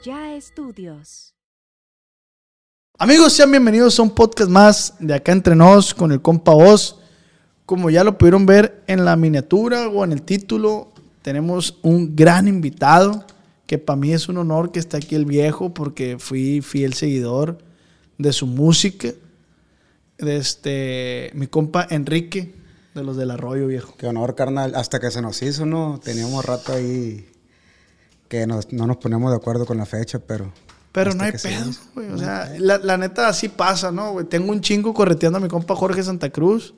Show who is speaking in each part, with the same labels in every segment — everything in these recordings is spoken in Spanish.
Speaker 1: Allá estudios.
Speaker 2: Amigos, sean bienvenidos a un podcast más de acá entre nos con el compa Voz. Como ya lo pudieron ver en la miniatura o en el título, tenemos un gran invitado que para mí es un honor que esté aquí el viejo porque fui fiel seguidor de su música. De este, mi compa Enrique, de los del Arroyo, viejo.
Speaker 3: Qué honor, carnal. Hasta que se nos hizo, ¿no? Teníamos rato ahí que nos- no nos poníamos de acuerdo con la fecha, pero...
Speaker 2: Pero no hay
Speaker 3: que
Speaker 2: pedo, güey. O sea, la, la neta así pasa, ¿no, güey? Tengo un chingo correteando a mi compa Jorge Santa Cruz.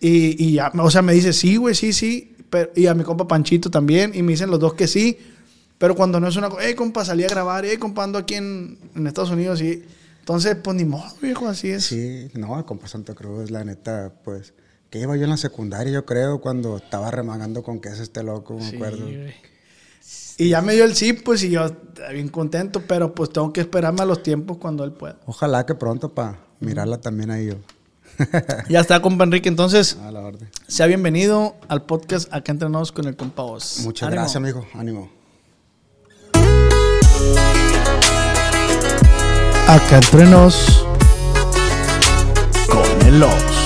Speaker 2: Y, y ya, o sea, me dice, sí, güey, sí, sí. Pero, y a mi compa Panchito también. Y me dicen los dos que sí. Pero cuando no es una cosa, hey, compa, salí a grabar. Hey, compa, ando aquí en, en Estados Unidos. Y entonces, pues ni modo, viejo, así es.
Speaker 3: Sí, no, compa Santa Cruz, la neta, pues... Que iba yo en la secundaria, yo creo, cuando estaba remagando con queso este loco, me
Speaker 2: Sí,
Speaker 3: acuerdo.
Speaker 2: Y ya me dio el sí, pues, y yo eh, bien contento. Pero pues tengo que esperarme a los tiempos cuando él pueda.
Speaker 3: Ojalá que pronto para mirarla también ahí yo.
Speaker 2: Ya está, compa Enrique. Entonces,
Speaker 3: A la orden.
Speaker 2: Sea bienvenido al podcast Acá Entrenados con el compa Voz.
Speaker 3: Muchas
Speaker 2: Ánimo.
Speaker 3: gracias, amigo. Ánimo.
Speaker 2: Acá Entrenos con el Oz.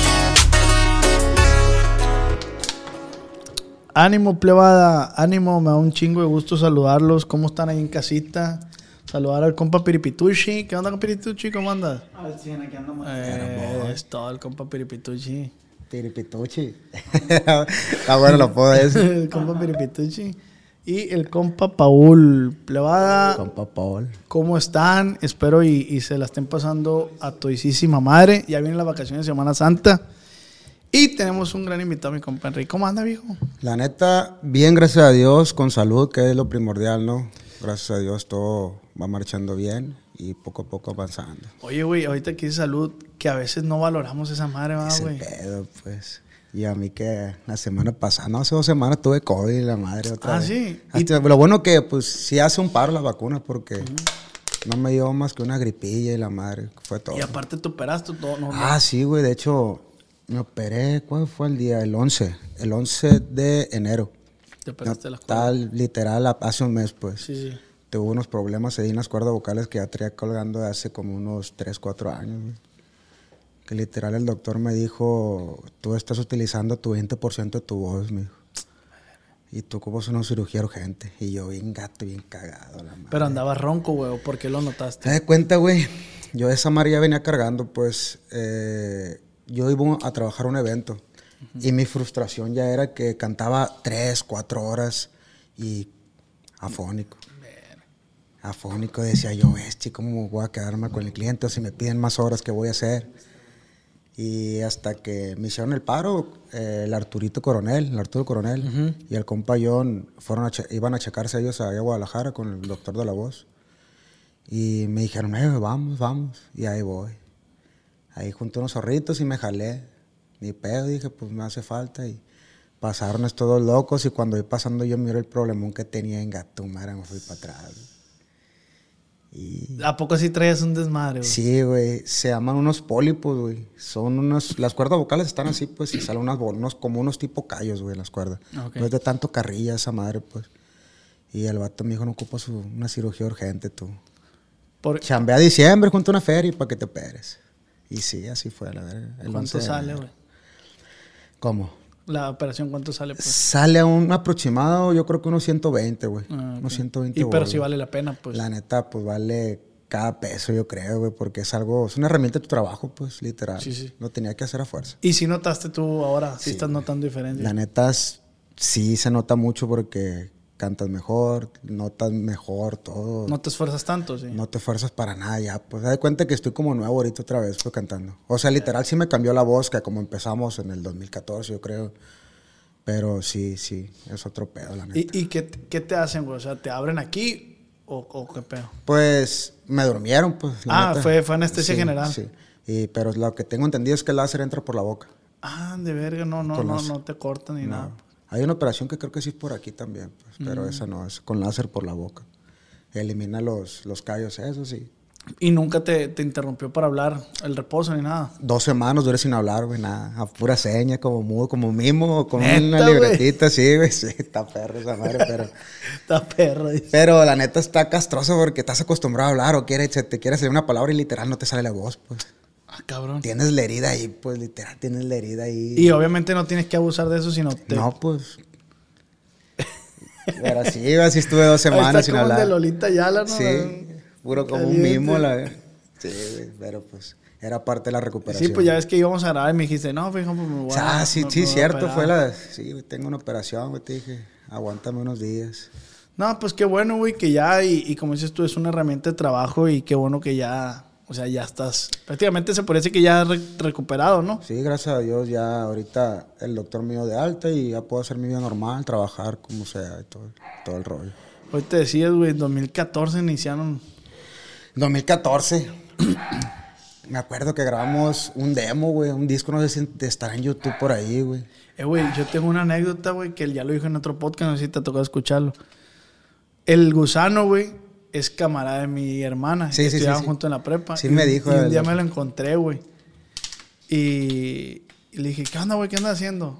Speaker 2: Ánimo, plebada. Ánimo, me da un chingo de gusto saludarlos. ¿Cómo están ahí en casita? Saludar al compa Piripituchi. ¿Qué onda con Piripituchi? ¿Cómo andas? Eh, es todo el compa Piripituchi.
Speaker 3: Tiripituchi. Está bueno lo puedo decir.
Speaker 2: el compa Piripituchi. Y el compa Paul. Plebada.
Speaker 3: Compa Paul.
Speaker 2: ¿Cómo están? Espero y, y se la estén pasando a toisísima madre. Ya vienen las vacaciones de Semana Santa. Y tenemos un gran invitado, mi compa Enrique. ¿Cómo anda, viejo?
Speaker 3: La neta, bien, gracias a Dios, con salud, que es lo primordial, ¿no? Gracias a Dios todo va marchando bien y poco a poco avanzando.
Speaker 2: Oye, güey, ahorita dice salud, que a veces no valoramos esa madre, ¿verdad,
Speaker 3: Ese
Speaker 2: güey?
Speaker 3: pedo, pues. Y a mí que la semana pasada, no, hace dos semanas tuve COVID, la madre otra
Speaker 2: Ah,
Speaker 3: vez.
Speaker 2: ¿sí?
Speaker 3: Hasta- lo bueno que, pues, sí hace un paro la vacuna porque no me dio más que una gripilla y la madre, fue todo.
Speaker 2: Y aparte te operaste todo, ¿no?
Speaker 3: Ah, sí, güey. De hecho, me operé, ¿cuál fue el día? El 11. El 11 de enero.
Speaker 2: Te operaste
Speaker 3: No,
Speaker 2: las cuerdas.
Speaker 3: Tal, literal, hace un mes, pues.
Speaker 2: Sí, sí.
Speaker 3: Tuve unos problemas ahí en las cuerdas vocales que ya traía colgando de hace como unos 3, 4 años. güey. Que literal el doctor me dijo, tú estás utilizando tu 20% de tu voz, me dijo. Y tú ocupas una cirugía urgente. Y yo bien gato, bien cagado. La madre.
Speaker 2: Pero andabas ronco, güey. ¿Por qué lo
Speaker 3: ¿Te
Speaker 2: notaste?
Speaker 3: das cuenta, güey? Yo esa María venía cargando, pues eh, yo iba a trabajar un evento y mi frustración ya era que cantaba tres, cuatro horas y afónico. Afónico, decía yo, este, ¿cómo voy a quedarme con el cliente? O si me piden más horas, ¿qué voy a hacer? Y hasta que me hicieron el paro, eh, el Arturito Coronel, el Arturo Coronel y el compa John fueron a iban a checarse ellos allá a Guadalajara con el doctor de la voz. Y me dijeron, eh, vamos, vamos. Y ahí voy. Ahí junté unos zorritos y me jalé. Ni pedo, dije, pues me hace falta. Y pasaron estos dos locos y cuando voy pasando yo miro el problemón que tenía en Gatumara, me fui para atrás. Y
Speaker 2: ¿A poco sí traías un desmadre, güey?
Speaker 3: Sí, güey. Se llaman unos pólipos, güey. Son unos... Las cuerdas vocales están así, pues, y salen unas unos, como unos tipo callos, güey, las cuerdas.
Speaker 2: Ok.
Speaker 3: No es de tanto carrilla esa madre, pues. Y el vato me dijo, no ocupa su, una cirugía urgente, tú.
Speaker 2: Por-
Speaker 3: Chambea a diciembre, junto a una feria para que te operes. Y sí, así fue, la verdad. el 11
Speaker 2: ¿Cuánto sale, güey?
Speaker 3: ¿Cómo?
Speaker 2: La operación, ¿cuánto sale? Pues?
Speaker 3: Sale a un aproximado, yo creo que unos 120, güey.
Speaker 2: Ah, ok.
Speaker 3: Unos 120
Speaker 2: Y pero
Speaker 3: bolas.
Speaker 2: sí vale la pena, pues.
Speaker 3: La neta, pues vale cada peso, yo creo, güey, porque es algo, es una herramienta de tu trabajo, pues, literal.
Speaker 2: Sí, sí.
Speaker 3: Lo tenía que hacer a fuerza.
Speaker 2: Y si notaste tú ahora, si
Speaker 3: Sí,
Speaker 2: estás notando diferencia.
Speaker 3: La neta, sí se nota mucho porque cantas mejor, notas mejor, todo.
Speaker 2: No te esfuerzas tanto, sí.
Speaker 3: No te esfuerzas para nada ya. Pues da de cuenta que estoy como nuevo ahorita otra vez pues, cantando. O sea, literal sí me cambió la voz, que como empezamos en el 2014, yo creo. Pero sí, sí, es otro pedo, la neta.
Speaker 2: ¿Y, y qué, qué te hacen, güey? O sea, ¿te abren aquí o, o qué pedo?
Speaker 3: Pues me durmieron, pues. la
Speaker 2: Ah, fue- fue anestesia
Speaker 3: Sí,
Speaker 2: general.
Speaker 3: Sí. Y, pero lo que tengo entendido es que el láser entra por la boca.
Speaker 2: Ah, de verga, no, no,
Speaker 3: Con
Speaker 2: no, no te cortan ni nada.
Speaker 3: Hay una operación que creo que sí es por aquí también, pues, pero
Speaker 2: Mm.
Speaker 3: esa no, es con láser por la boca. Elimina los, los callos, eso sí.
Speaker 2: Y nunca te, te interrumpió para hablar el reposo ni nada.
Speaker 3: Dos semanas duré sin hablar, güey, nada. A pura seña, como mudo, como mimo, con
Speaker 2: ¿Neta,
Speaker 3: una libretita, sí, güey. Sí, está perro esa madre, pero...
Speaker 2: Está perro, dice.
Speaker 3: Pero la neta está castroso porque estás acostumbrado a hablar o quiere, se te quiere hacer una palabra y literal no te sale la voz, pues.
Speaker 2: Ah, cabrón.
Speaker 3: Tienes la herida ahí, pues, literal, tienes la herida ahí.
Speaker 2: Y obviamente no tienes que abusar de eso, sino te...
Speaker 3: No, pues... Pero sí, así estuve dos semanas
Speaker 2: está
Speaker 3: sin
Speaker 2: como
Speaker 3: hablar.
Speaker 2: de Lolita Yala, ¿no?
Speaker 3: Sí, puro como un mimo, la Sí, güey, pero pues era parte de la recuperación.
Speaker 2: Sí, pues ya ves que íbamos a grabar y me dijiste, no, fíjate, pues me voy a...
Speaker 3: Ah, sí,
Speaker 2: me-
Speaker 3: sí, cierto,
Speaker 2: operar".
Speaker 3: fue la... Sí, tengo una operación, güey, te dije, aguántame unos días.
Speaker 2: No, pues qué bueno, güey, que ya, y, y como dices tú, es una herramienta de trabajo y qué bueno que ya, o sea, ya estás, prácticamente se parece que ya re- recuperado, ¿no?
Speaker 3: Sí, gracias a Dios ya ahorita el doctor me dio de alta y ya puedo hacer mi vida normal, trabajar como sea y todo, todo el rollo.
Speaker 2: Hoy te decías, güey, en 2014 iniciaron,
Speaker 3: 2014. me acuerdo que grabamos un demo, güey, un disco, no sé si estará en YouTube por ahí, güey.
Speaker 2: eh, güey, yo tengo una anécdota, güey, que él ya lo dijo en otro podcast, no sé si te ha tocado escucharlo. El gusano, güey, es camarada de mi hermana,
Speaker 3: Sí, sí, sí,
Speaker 2: estudiaban
Speaker 3: sí.
Speaker 2: juntos en la prepa.
Speaker 3: Sí
Speaker 2: Y
Speaker 3: me dijo
Speaker 2: Y un
Speaker 3: el-
Speaker 2: día me lo encontré, güey. Y, y le dije, ¿qué onda, güey? ¿Qué andas haciendo?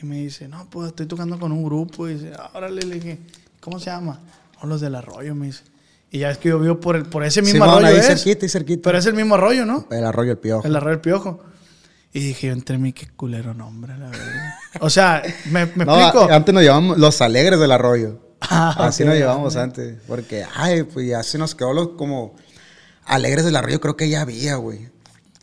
Speaker 2: Y me dice, no, pues estoy tocando con un grupo. Y dice, órale, le dije, ¿cómo se llama? No, los del arroyo, me dice. Y ya es que yo vivo por, el, por ese mismo arroyo.
Speaker 3: ahí
Speaker 2: es.
Speaker 3: cerquita, ahí cerquita.
Speaker 2: Pero es el mismo arroyo, ¿no?
Speaker 3: El arroyo el piojo.
Speaker 2: El arroyo del piojo. Y dije yo entre mí, qué culero nombre, la verdad. O sea, me, me
Speaker 3: No,
Speaker 2: explico.
Speaker 3: antes nos llevamos los alegres del arroyo.
Speaker 2: Ah,
Speaker 3: Así
Speaker 2: ok.
Speaker 3: nos llevamos antes. Porque, ay, pues ya se nos quedó los como alegres del arroyo, creo que ya había, güey.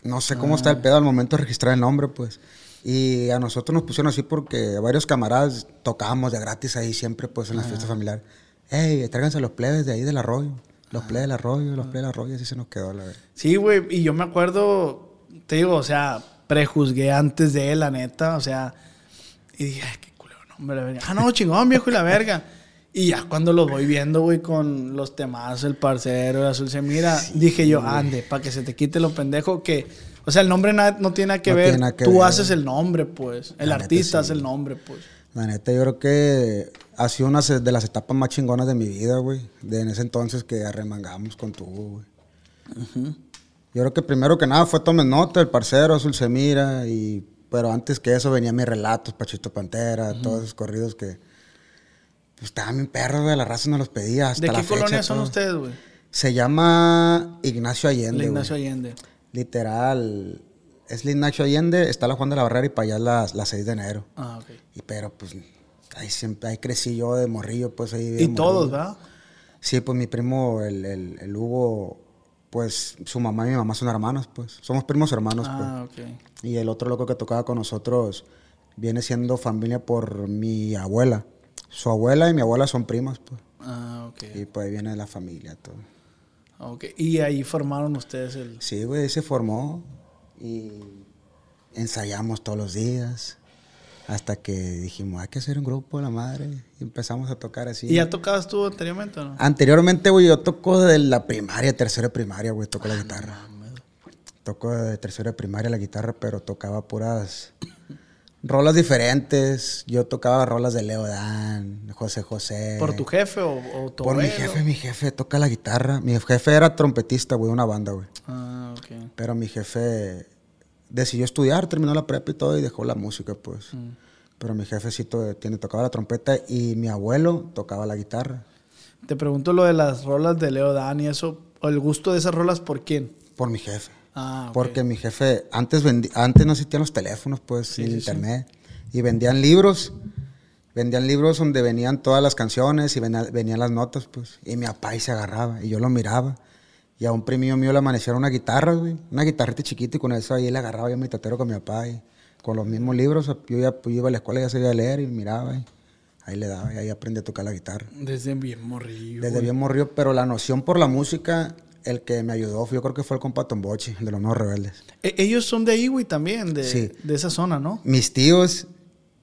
Speaker 3: No sé cómo está el
Speaker 2: Ah.
Speaker 3: pedo al momento de registrar el nombre, pues. Y a nosotros nos pusieron así porque varios camaradas tocábamos de gratis ahí siempre, pues, en
Speaker 2: Ah.
Speaker 3: las fiestas familiares. Ey, tráiganse los plebes de ahí del arroyo. Los plebes del arroyo, los plebes del arroyo, así se nos quedó, la verdad.
Speaker 2: Sí, güey, y yo me acuerdo, te digo, o sea, prejuzgué antes de él, la neta, o sea, y dije, ay, qué culero nombre, la verga. Ah, no, chingón, viejo, y la verga. Y ya cuando los voy viendo, güey, con los temas, el parcero, el azul se mira, dije yo, ande, para que se te quite lo pendejo que, o sea, el nombre na- no tiene nada que
Speaker 3: No
Speaker 2: ver,
Speaker 3: tiene nada que
Speaker 2: tú
Speaker 3: ver.
Speaker 2: haces el nombre, pues, el
Speaker 3: La
Speaker 2: artista
Speaker 3: sí.
Speaker 2: hace el nombre, pues.
Speaker 3: La neta, yo creo que ha sido una de las etapas más chingonas de mi vida, güey. De en ese entonces que arremangamos con tu, güey. Yo creo que primero que nada fue Tomes Nota, el parcero, Azul se mira, y... Pero antes que eso venía mis relatos, Pachito Pantera, todos esos corridos que... Pues estaban bien perros, güey, la raza nos los pedía hasta
Speaker 2: ¿De
Speaker 3: la
Speaker 2: qué
Speaker 3: fecha,
Speaker 2: colonia son
Speaker 3: todo.
Speaker 2: ustedes, güey?
Speaker 3: Se llama Ignacio Allende, güey.
Speaker 2: Ignacio Allende.
Speaker 3: Literal, es la Ignacio Allende, está la Juan de la Barrera y para allá es la, la 6 de enero.
Speaker 2: Ah, ok.
Speaker 3: Y pero pues ahí siempre, ahí crecí yo de morrillo, pues ahí.
Speaker 2: Y
Speaker 3: morrillo.
Speaker 2: todos, ¿verdad?
Speaker 3: Sí, pues mi primo, el, el, el Hugo, pues su mamá y mi mamá son hermanos, pues. Somos primos hermanos,
Speaker 2: Ah, ok.
Speaker 3: pues. Y el otro loco que tocaba con nosotros viene siendo familia por mi abuela. Su abuela y mi abuela son primas, pues.
Speaker 2: Ah, ok.
Speaker 3: Y pues ahí viene la familia, todo.
Speaker 2: Ok. Y ahí formaron ustedes el...
Speaker 3: Sí, güey, se formó y ensayamos todos los días. Hasta que dijimos, hay que hacer un grupo de la madre. Y empezamos a tocar así.
Speaker 2: ¿Y ya tocabas tú anteriormente o no?
Speaker 3: Anteriormente, güey, yo toco de la primaria, tercera primaria, güey, toco la guitarra. Toco de tercera primaria la guitarra, pero tocaba puras rolas diferentes. Yo tocaba rolas de Leo Dan, José José.
Speaker 2: ¿Por tu jefe o, o tu
Speaker 3: Por mi jefe, mi jefe toca la guitarra. Mi jefe era trompetista, güey, de una banda, güey.
Speaker 2: Ah, ok.
Speaker 3: Pero mi jefe decidió estudiar, terminó la prepa y todo y dejó la música, pues. Pero mi jefecito tiene, tocaba la trompeta y mi abuelo tocaba la guitarra.
Speaker 2: Te pregunto lo de las rolas de Leo Dan y eso. ¿O el gusto de esas rolas por quién?
Speaker 3: Por mi jefe.
Speaker 2: Ah, ok.
Speaker 3: Porque mi jefe, antes antes no existían los teléfonos, pues,
Speaker 2: Sí,
Speaker 3: ni
Speaker 2: sí,
Speaker 3: internet. Y vendían libros. Vendían libros donde venían todas las canciones y venía- venían las notas, pues. Y mi papá ahí se agarraba y yo lo miraba. Y a un primo mío le amanecieron una guitarra, güey. Una guitarrita chiquita y con eso ahí le agarraba yo mi tatero con mi papá. Y con los mismos libros, yo ya pues, yo iba a la escuela y ya sabía leer y miraba. Y ahí le daba y ahí aprendí a tocar la guitarra.
Speaker 2: Desde bien morrillo.
Speaker 3: Desde bien morrió, pero la noción por la música, el que me ayudó, yo creo que fue el compa Tombochi, de los Nuevos Rebeldes.
Speaker 2: E- ellos son de güey, también, de,
Speaker 3: Sí.
Speaker 2: de esa zona, ¿no?
Speaker 3: Mis tíos,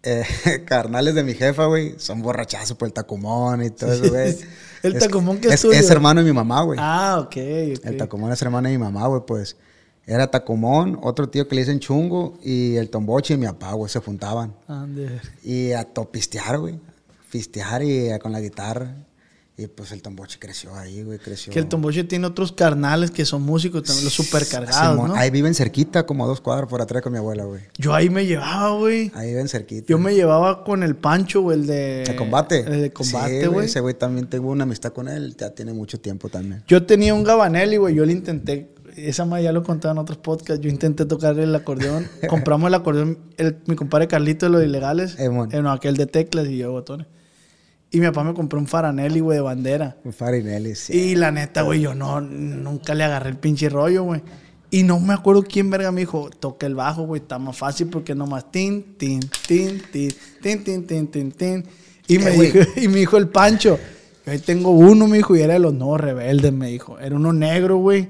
Speaker 3: eh, carnales de mi jefa, güey, son borrachazos por el tacumón y todo eso, güey.
Speaker 2: El Tacumón que es
Speaker 3: es,
Speaker 2: tuyo.
Speaker 3: es hermano de mi mamá, güey.
Speaker 2: Ah, ok, ok.
Speaker 3: El Tacumón es hermano de mi mamá, güey, pues. Era Tacumón, otro tío que le dicen Chungo, y el Tombochi y mi papá, güey, se juntaban.
Speaker 2: Ande.
Speaker 3: Y a topistear, güey. Pistear y eh, con la guitarra. Y pues el Tombochi creció ahí, güey, creció.
Speaker 2: Que el Tomboche tiene otros carnales que son músicos también, los supercargados,
Speaker 3: Simón,
Speaker 2: ¿no?
Speaker 3: Ahí viven cerquita, como a dos cuadras por atrás con mi abuela, güey.
Speaker 2: Yo ahí me llevaba, güey.
Speaker 3: Ahí viven cerquita.
Speaker 2: Yo me llevaba con el Pancho, güey, el de...
Speaker 3: ¿De combate?
Speaker 2: El de combate,
Speaker 3: Sí,
Speaker 2: güey.
Speaker 3: Ese güey también tengo una amistad con él, ya tiene mucho tiempo también.
Speaker 2: Yo tenía un Gabanelli, güey. Yo le intenté. Esa más ya lo contaba en otros podcasts. Yo intenté tocar el acordeón. Compramos el acordeón. el- mi compadre Carlito de los ilegales.
Speaker 3: Eh, mon.
Speaker 2: eh, no, aquel de teclas y yo botones. Y mi papá me compró un Faranelli, güey, de bandera.
Speaker 3: Un Farinelli, sí.
Speaker 2: Y la neta, güey, yo no, nunca le agarré el pinche rollo, güey. Y no me acuerdo quién verga me dijo, toca el bajo, güey, está más fácil porque nomás tin, tin, tin, tin, tin, tin, tin, tin, tin. Y me dijo, y me dijo el Pancho, yo ahí tengo uno, me dijo, y era de los nuevos rebeldes, me dijo. Era uno negro, güey,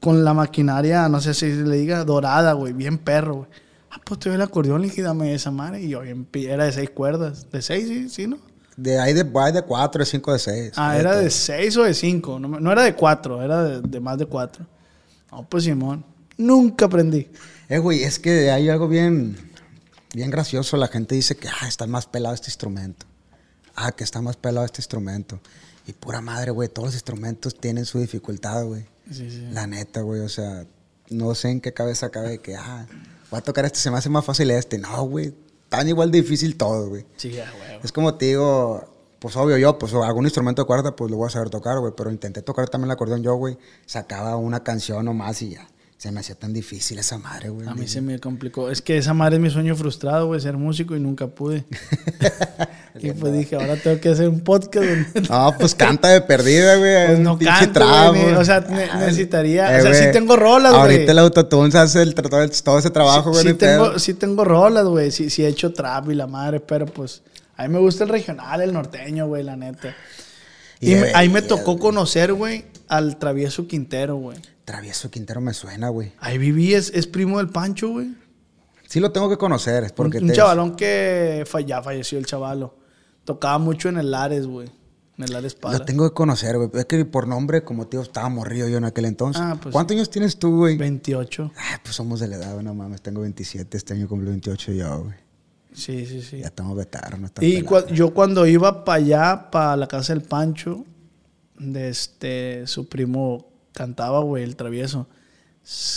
Speaker 2: con la maquinaria, no sé si le diga, dorada, güey, bien perro, güey. Ah, pues te el acordeón, le dije, dame esa madre. Y yo, era de seis cuerdas. De seis, sí, sí, ¿no?
Speaker 3: De ahí de, hay de cuatro, de cinco, de seis.
Speaker 2: Ah,
Speaker 3: Hay
Speaker 2: era de 6 o de 5. No, no era de 4, era de, de más de 4. No, pues Simón. Nunca aprendí.
Speaker 3: Eh, güey, es que hay algo bien, bien gracioso. La gente dice que ah, está más pelado este instrumento. Ah, que está más pelado este instrumento. Y pura madre, güey, todos los instrumentos tienen su dificultad, güey.
Speaker 2: Sí, sí.
Speaker 3: La neta, güey, o sea, no sé en qué cabeza cabe que, ah, voy a tocar este, se me hace más fácil este. No, güey, tan igual de difícil todo, güey.
Speaker 2: Sí, a huevo.
Speaker 3: Es como te digo, pues obvio yo, pues algún instrumento de cuerda, pues lo voy a saber tocar, güey. Pero intenté tocar también el acordeón yo, güey. Sacaba una canción nomás y ya. Se me hacía tan difícil esa madre, güey.
Speaker 2: A mí se me complicó. Es que esa madre es mi sueño frustrado, güey, ser músico y nunca pude. y pues dije, ahora tengo que hacer un podcast donde...
Speaker 3: No, pues canta de perdida, güey.
Speaker 2: Pues no canto, güey, ni- o sea, ne- necesitaría- o sea, sí tengo rolas, güey.
Speaker 3: Ahorita el autotune se hace el, todo, ese trabajo, güey.
Speaker 2: sí,
Speaker 3: no hay
Speaker 2: tengo, sí tengo rolas, güey. Sí, sí he hecho trap y la madre, pero pues... A mí me gusta el regional, el norteño, güey, la neta. Y, ahí me tocó conocer, güey, al travieso Quintero, güey.
Speaker 3: Travieso Quintero me suena, güey.
Speaker 2: Ahí viví, es, es primo del Pancho, güey.
Speaker 3: Sí lo tengo que conocer. es Porque
Speaker 2: un, un
Speaker 3: te-
Speaker 2: chavalón que fa- ya falleció el chavalo. Tocaba mucho en el Lares, güey. En el Lares Para.
Speaker 3: Lo tengo que conocer, güey. Es que por nombre, como tío, estaba morrido yo en aquel entonces.
Speaker 2: Ah, pues
Speaker 3: ¿Cuántos años tienes tú, güey?
Speaker 2: 28.
Speaker 3: Ah, pues somos de la edad, no mames. Tengo 27, este año cumplo 28 yo, güey.
Speaker 2: Sí, sí, sí.
Speaker 3: Ya estamos veternos. no
Speaker 2: Y
Speaker 3: estamos
Speaker 2: cua- yo cuando iba para allá, para la casa del Pancho, de este, su primo cantaba, güey, el travieso.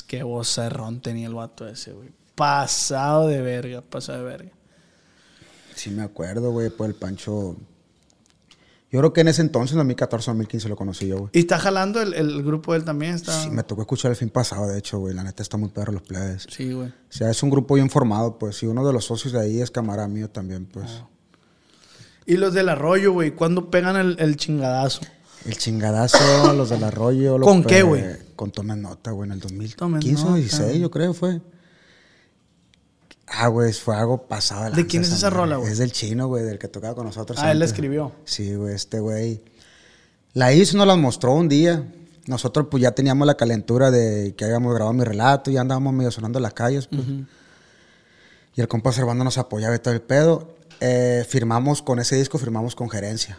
Speaker 2: Qué vocerrón tenía el vato ese, güey. Pasado de verga, pasado de verga.
Speaker 3: Sí me acuerdo, güey, pues el Pancho... Yo creo que en ese entonces, en 2014 2015, lo conocí yo, güey.
Speaker 2: Y está jalando el, el grupo de él también, está.
Speaker 3: Sí, me tocó escuchar el fin pasado, de hecho, güey. La neta está muy perro los plebes.
Speaker 2: Sí, güey.
Speaker 3: O sea, es un grupo bien formado, pues. Y uno de los socios de ahí es camarada mío también, pues.
Speaker 2: Ah. Y los del arroyo, güey, ¿cuándo pegan el, el chingadazo?
Speaker 3: El chingadazo, los del arroyo.
Speaker 2: ¿Con qué, güey?
Speaker 3: Con Tomen Nota, güey, en el
Speaker 2: Tomen
Speaker 3: 2015 o
Speaker 2: Nota.
Speaker 3: 16, yo creo fue. Ah, güey, fue algo pasado.
Speaker 2: ¿De quién es esa rola, güey?
Speaker 3: Es del chino, güey, del que tocaba con nosotros.
Speaker 2: Ah, él la escribió.
Speaker 3: Sí, güey, este güey. La hizo, nos la mostró un día. Nosotros, pues ya teníamos la calentura de que habíamos grabado mi relato, ya andábamos medio sonando en las calles, pues. Y el compa Servando nos apoyaba y todo el pedo. Eh, firmamos con ese disco, firmamos con gerencia.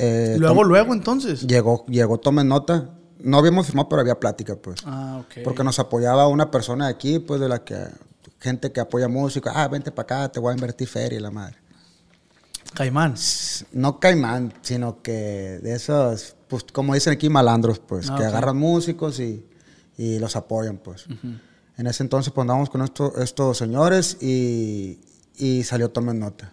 Speaker 3: Eh,
Speaker 2: luego, luego, entonces.
Speaker 3: Llegó, llegó Tomen Nota. No habíamos firmado, pero había plática, pues.
Speaker 2: Ah, ok.
Speaker 3: Porque nos apoyaba una persona de aquí, pues de la que. Gente que apoya música. Ah, vente para acá, te voy a invertir feria la madre.
Speaker 2: Caimán.
Speaker 3: No caimán, sino que de esos, pues como dicen aquí, malandros, pues,
Speaker 2: Ah,
Speaker 3: que agarran músicos y, y los apoyan, pues. En ese entonces, pues andábamos con esto- estos señores y, y salió Tomen Nota.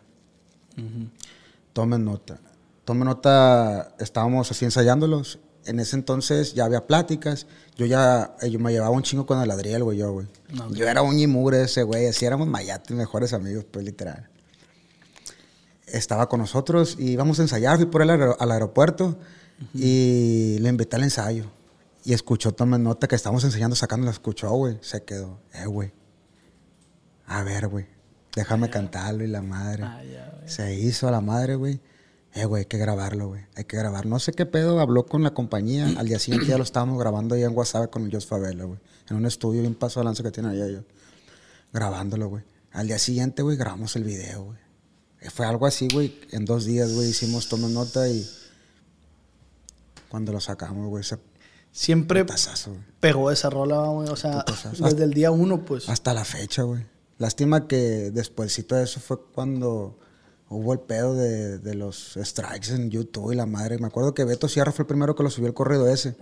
Speaker 3: Tomen Nota. Tomen Nota, estábamos así ensayándolos en ese entonces ya había pláticas. Yo ya, eh, yo me llevaba un chingo con el Adriel, güey, yo, güey. Yo era un mugre ese, güey. Así éramos mayates, mejores amigos, pues, literal. Estaba con nosotros y íbamos a ensayar. Fui por él al, aer- al aeropuerto y le invité al ensayo. Y escuchó, toma nota que estábamos enseñando, sacando, la escuchó, güey. Se quedó, eh, güey. A ver, güey. Déjame cantarlo y la madre.
Speaker 2: Ah, ya.
Speaker 3: Se hizo a la madre, güey. Eh, güey, hay que grabarlo, güey. Hay que grabar. No sé qué pedo, habló con la compañía. Al día siguiente ya lo estábamos grabando ahí en WhatsApp con el Jos Favela, güey. En un estudio bien paso de lanza que tienen allá ellos. Grabándolo, güey. Al día siguiente, güey, grabamos el video, güey. Eh, Fue algo así, güey. En dos días, güey, hicimos toma nota y... Cuando lo sacamos, güey, ese
Speaker 2: Siempre
Speaker 3: putazazo,
Speaker 2: pegó esa rola, güey. O sea,
Speaker 3: Putazazo.
Speaker 2: desde el día uno, pues.
Speaker 3: Hasta la fecha, güey. Lástima que despuésito de eso fue cuando hubo el pedo de, de los strikes en YouTube y la madre. Me acuerdo que Beto Sierra fue el primero que lo subió el corrido ese.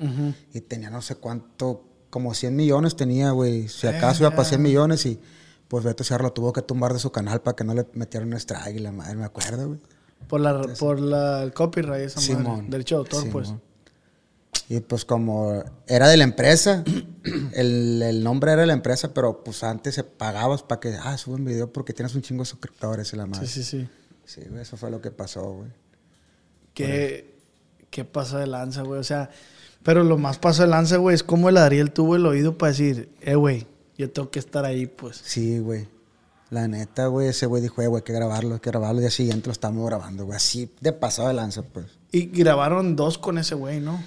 Speaker 3: Y tenía no sé cuánto, como 100 millones tenía, güey. Si acaso iba para 100 millones y pues Beto Sierra lo tuvo que tumbar de su canal para que no le metieran un strike y la madre, me acuerdo, güey.
Speaker 2: Por, la, por la, el copyright, esa madre.
Speaker 3: Simón.
Speaker 2: Derecho de autor, pues.
Speaker 3: Simón. Y pues como era de la empresa, el, el nombre era de la empresa, pero pues antes se pagabas para que, ah, sube un video porque tienes un chingo de suscriptores y la madre.
Speaker 2: Sí, sí, sí.
Speaker 3: Sí, güey, eso fue lo que pasó, güey.
Speaker 2: ¿Qué, qué pasa de lanza, güey? O sea, pero lo más paso de lanza, güey, es como el Ariel tuvo el oído para decir, eh, güey, yo tengo que estar ahí, pues.
Speaker 3: Sí, güey. La neta, güey, ese güey dijo, eh, güey, hay que grabarlo, hay que grabarlo. El día siguiente lo estamos grabando, güey. Así de pasado de lanza, pues.
Speaker 2: Y grabaron dos con ese güey, ¿no?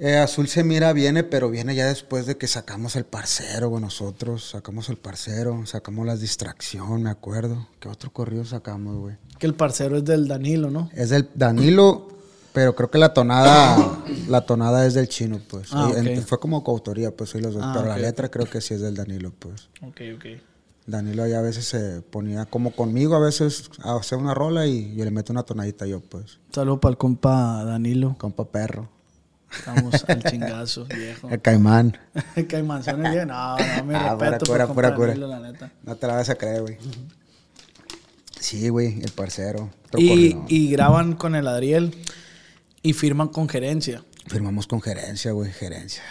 Speaker 3: Eh, Azul se mira viene, pero viene ya después de que sacamos el parcero, güey, nosotros. Sacamos el parcero, sacamos la distracción, me acuerdo. ¿Qué otro corrido sacamos, güey?
Speaker 2: Que el parcero es del Danilo, ¿no?
Speaker 3: Es del Danilo, pero creo que la tonada, la tonada es del chino, pues.
Speaker 2: Ah,
Speaker 3: Y en-. Fue como coautoría, pues, soy los dos.
Speaker 2: Ah,
Speaker 3: pero la letra creo que sí es del Danilo, pues.
Speaker 2: Ok, ok.
Speaker 3: Danilo ya a veces se ponía como conmigo, a veces a hacer una rola y yo le meto una tonadita yo, pues.
Speaker 2: Saludo para el compa Danilo.
Speaker 3: Compa perro.
Speaker 2: Estamos al chingazo, viejo.
Speaker 3: El caimán.
Speaker 2: Caimanzones, viejo. No, no, mi
Speaker 3: Ah,
Speaker 2: respeto por la neta.
Speaker 3: No te la vas a creer, güey. Sí, güey, el parcero.
Speaker 2: Y, graban con el Adriel y firman con gerencia.
Speaker 3: Firmamos con gerencia, güey, gerencia.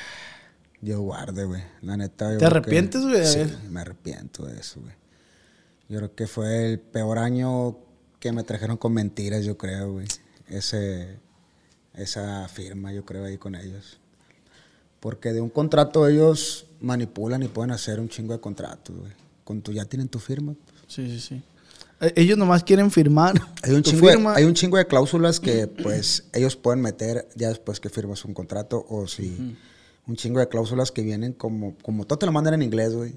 Speaker 3: Dios guarde, güey. La neta. yo
Speaker 2: ¿Te arrepientes, güey,
Speaker 3: Sí, me arrepiento de eso, güey. Yo creo que fue el peor año que me trajeron con mentiras, yo creo, güey. Ese, esa firma, yo creo, ahí con ellos. Porque de un contrato ellos manipulan y pueden hacer un chingo de contratos, güey. Con tu, ya tienen tu firma.
Speaker 2: Sí, sí, sí. Eh, Ellos nomás quieren firmar.
Speaker 3: Hay un, chingo de, hay un chingo de cláusulas que pues ellos pueden meter ya después que firmas un contrato o si un chingo de cláusulas que vienen como como todo te lo mandan en inglés, güey.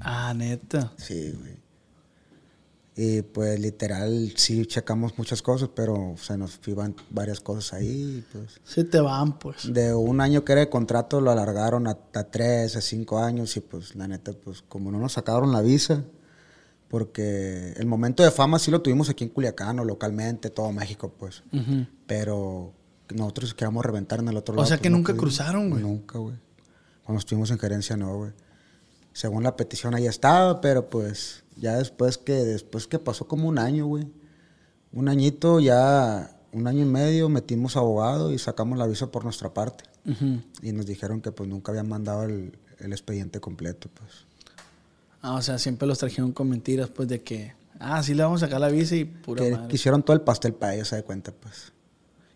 Speaker 2: Ah, neta.
Speaker 3: Sí, güey. Y pues literal sí checamos muchas cosas, pero se nos iban varias cosas ahí, pues
Speaker 2: Se te van, pues.
Speaker 3: de un año que era de contrato lo alargaron a, a tres, a cinco años y pues la neta pues como no nos sacaron la visa, porque el momento de fama sí lo tuvimos aquí en Culiacán o localmente, todo México pues, pero nosotros queríamos reventar en el otro
Speaker 2: O
Speaker 3: lado.
Speaker 2: sea
Speaker 3: pues,
Speaker 2: que
Speaker 3: no
Speaker 2: nunca
Speaker 3: pudimos.
Speaker 2: cruzaron, güey.
Speaker 3: Nunca, güey. Cuando estuvimos en gerencia no, güey. Según la petición ahí estaba, pero pues ya después que después que pasó como un año, güey. Un añito ya, un año y medio metimos abogado y sacamos la visa por nuestra parte. Y nos dijeron que pues nunca habían mandado el, el expediente completo, pues.
Speaker 2: Ah, o sea, siempre los trajeron con mentiras, pues, de que, ah, sí le vamos a sacar la visa y pura
Speaker 3: Que
Speaker 2: madre.
Speaker 3: quisieron todo el pastel para ellos, se de cuenta, pues.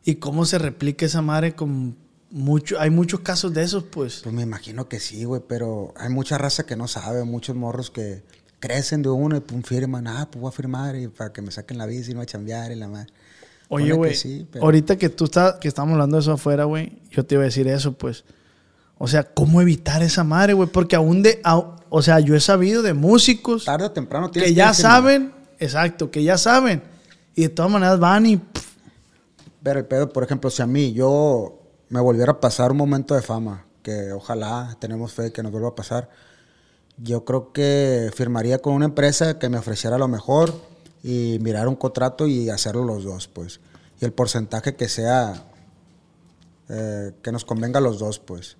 Speaker 2: ¿Y cómo se replica esa madre con mucho, hay muchos casos de esos, pues?
Speaker 3: Pues me imagino que sí, güey, pero hay mucha raza que no sabe, muchos morros que crecen de uno y pum, firman, ah, pues voy a firmar y para que me saquen la visa y no voy a chambear y la madre.
Speaker 2: Oye, güey,
Speaker 3: sí, pero-
Speaker 2: ahorita que tú estás, que estamos hablando de eso afuera, güey, yo te iba a decir eso, pues. O sea, ¿cómo evitar esa madre, güey? Porque aún de, o sea, yo he sabido de músicos
Speaker 3: Tarde o temprano tienes
Speaker 2: que ya saben, exacto, que ya saben. Y de todas maneras van y, pff,
Speaker 3: Pero el pedo, por ejemplo, si a mí yo me volviera a pasar un momento de fama, que ojalá tenemos fe que nos vuelva a pasar, yo creo que firmaría con una empresa que me ofreciera lo mejor y mirar un contrato y hacerlo los dos, pues. Y el porcentaje que sea, eh, que nos convenga a los dos, pues.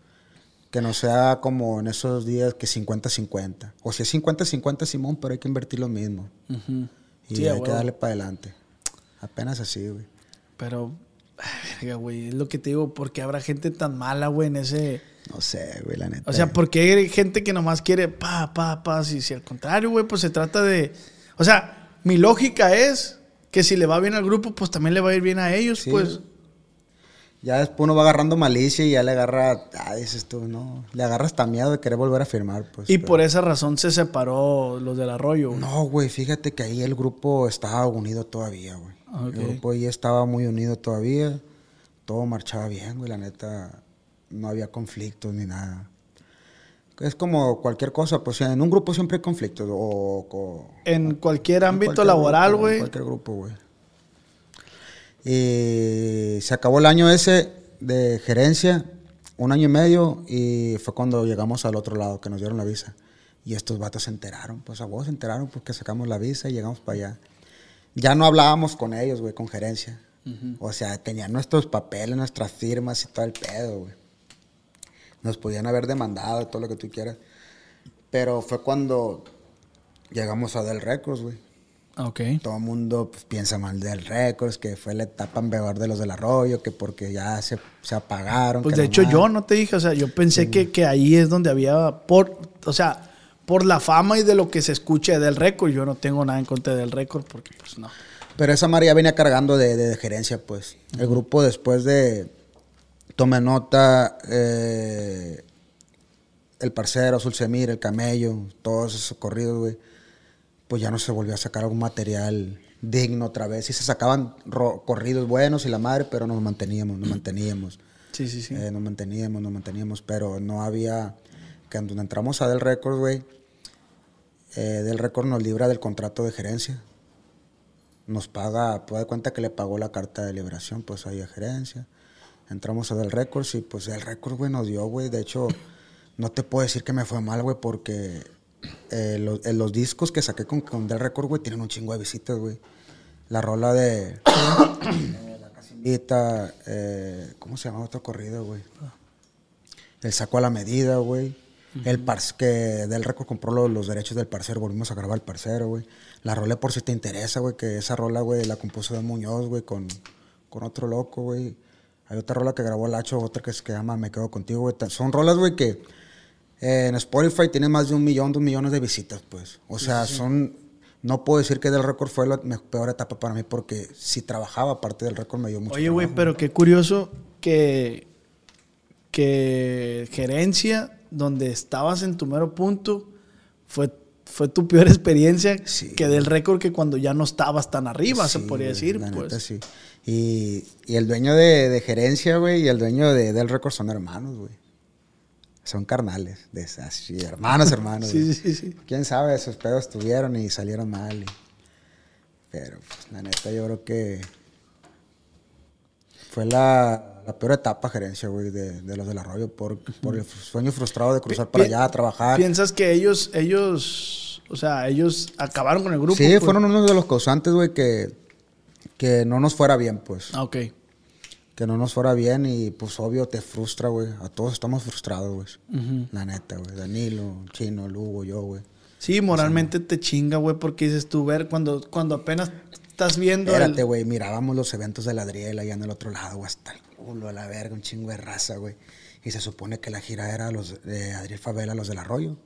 Speaker 3: Que no sea como en esos días que 50-50. O si es 50-50, Simón, pero hay que invertir lo mismo. Y
Speaker 2: Sí,
Speaker 3: hay que darle para adelante. Apenas así, güey.
Speaker 2: pero Verga, güey. Es lo que te digo, ¿por qué habrá gente tan mala, güey, en ese.
Speaker 3: No sé, güey, la neta.
Speaker 2: O sea, ¿por qué hay gente que nomás quiere pa, pa, pa? Si, si al contrario, güey, pues se trata de. O sea, mi lógica es que si le va bien al grupo, pues también le va a ir bien a ellos,
Speaker 3: Sí,
Speaker 2: pues.
Speaker 3: Ya después uno va agarrando malicia y ya le agarra, ah, dices tú, no, le agarra hasta miedo de querer volver a firmar, pues.
Speaker 2: Y
Speaker 3: pero-
Speaker 2: por esa razón se separó los del arroyo, güey.
Speaker 3: No, güey, fíjate que ahí el grupo estaba unido todavía, güey.
Speaker 2: Ok.
Speaker 3: El grupo ahí estaba muy unido todavía. Todo marchaba bien, güey, la neta. No había conflictos ni nada. Es como cualquier cosa, pues en un grupo siempre hay conflictos. O, o-
Speaker 2: En cualquier
Speaker 3: en
Speaker 2: ámbito
Speaker 3: cualquier
Speaker 2: laboral,
Speaker 3: grupo, en
Speaker 2: güey.
Speaker 3: cualquier grupo, güey. Y se acabó el año ese de gerencia, un año y medio, y fue cuando llegamos al otro lado, que nos dieron la visa. Y estos vatos se enteraron, pues a vos se enteraron porque sacamos la visa y llegamos para allá. Ya no hablábamos con ellos, güey, con gerencia. O sea, tenían nuestros papeles, nuestras firmas y todo el pedo, güey. Nos podían haber demandado, todo lo que tú quieras. Pero fue cuando llegamos a Del Records, güey.
Speaker 2: Ok.
Speaker 3: Todo el mundo pues, piensa mal del Records, que fue la etapa peor de los del arroyo, que porque ya se, se apagaron.
Speaker 2: Pues de hecho yo no te dije, o sea, yo pensé que, que ahí es donde había, por, o sea, por la fama y de lo que se escucha del récord, yo no tengo nada en contra del récord porque pues no.
Speaker 3: Pero esa María venía cargando de, de- de gerencia, pues. El grupo después de Tome Nota, eh, El Parcero, Sulcemir, El Camello, todos esos corridos, güey. Pues ya no se volvió a sacar algún material digno otra vez. Sí se sacaban corridos buenos y la madre, pero nos manteníamos, nos manteníamos.
Speaker 2: Sí, sí, sí.
Speaker 3: Eh, nos manteníamos, nos manteníamos, pero no había... Cuando entramos a Del Record, güey, eh, Del Record nos libra del contrato de gerencia. Nos paga, puede cuenta que le pagó la carta de liberación, pues ahí a gerencia. Entramos a Del Records y pues Del Record, güey, nos dio, güey. De hecho, no te puedo decir que me fue mal, güey, porque eh, eh, los discos que saqué con, con Del Record, güey, tienen un chingo de visitas, güey. La rola de... la Casimita, eh, ¿cómo se llama otro corrido, güey? El saco a la medida, güey. El parce que Del Record compró lo- los, derechos del parcero, volvimos a grabar el parcero, güey. La rola por si te interesa, güey, que esa rola, güey, la compuso de Muñoz, güey, con, con otro loco, güey. Hay otra rola que grabó Lacho, otra que se llama Me Quedo Contigo, güey. Son rolas, güey, que eh, en Spotify tienen más de un millón, dos millones de visitas, pues. O sea, son... No puedo decir que Del Record fue la peor etapa para mí porque si trabajaba aparte del Record me dio mucho
Speaker 2: Oye, güey, pero qué curioso que, que gerencia, donde estabas en tu mero punto, fue, fue tu peor experiencia
Speaker 3: Sí,
Speaker 2: que del récord que cuando ya no estabas tan arriba, se podría decir,
Speaker 3: la
Speaker 2: pues.
Speaker 3: neta, sí. Y, y el dueño de, de gerencia, güey, y el dueño de Del Record son hermanos, güey. Son carnales, de esas, hermanos, hermanos.
Speaker 2: Sí,
Speaker 3: güey.
Speaker 2: sí, sí, sí.
Speaker 3: Quién sabe, esos pedos tuvieron y salieron mal. y- Pero, pues, la neta, yo creo que fue la, la peor etapa gerencia, güey, de, de los del arroyo por, por el sueño frustrado de cruzar para allá a trabajar.
Speaker 2: ¿Piensas que ellos, ellos, o sea, ellos acabaron con el grupo?
Speaker 3: Sí,
Speaker 2: pues?
Speaker 3: fueron uno de los causantes, güey, que, que no nos fuera bien, pues.
Speaker 2: Ah, ok.
Speaker 3: que no nos fuera bien y pues obvio te frustra, güey. A todos estamos frustrados, güey. La neta, güey. Danilo, Chino, Lugo, yo, güey.
Speaker 2: Sí, moralmente te chinga, güey, porque dices tú, ver, cuando, cuando apenas estás viendo el-
Speaker 3: Espérate, güey. Mirábamos los eventos de la Adriel allá en el otro lado, güey. Hasta el culo, a la verga, un chingo de raza, güey. Y se supone que la gira era los de Adriel Favela, los del Arroyo.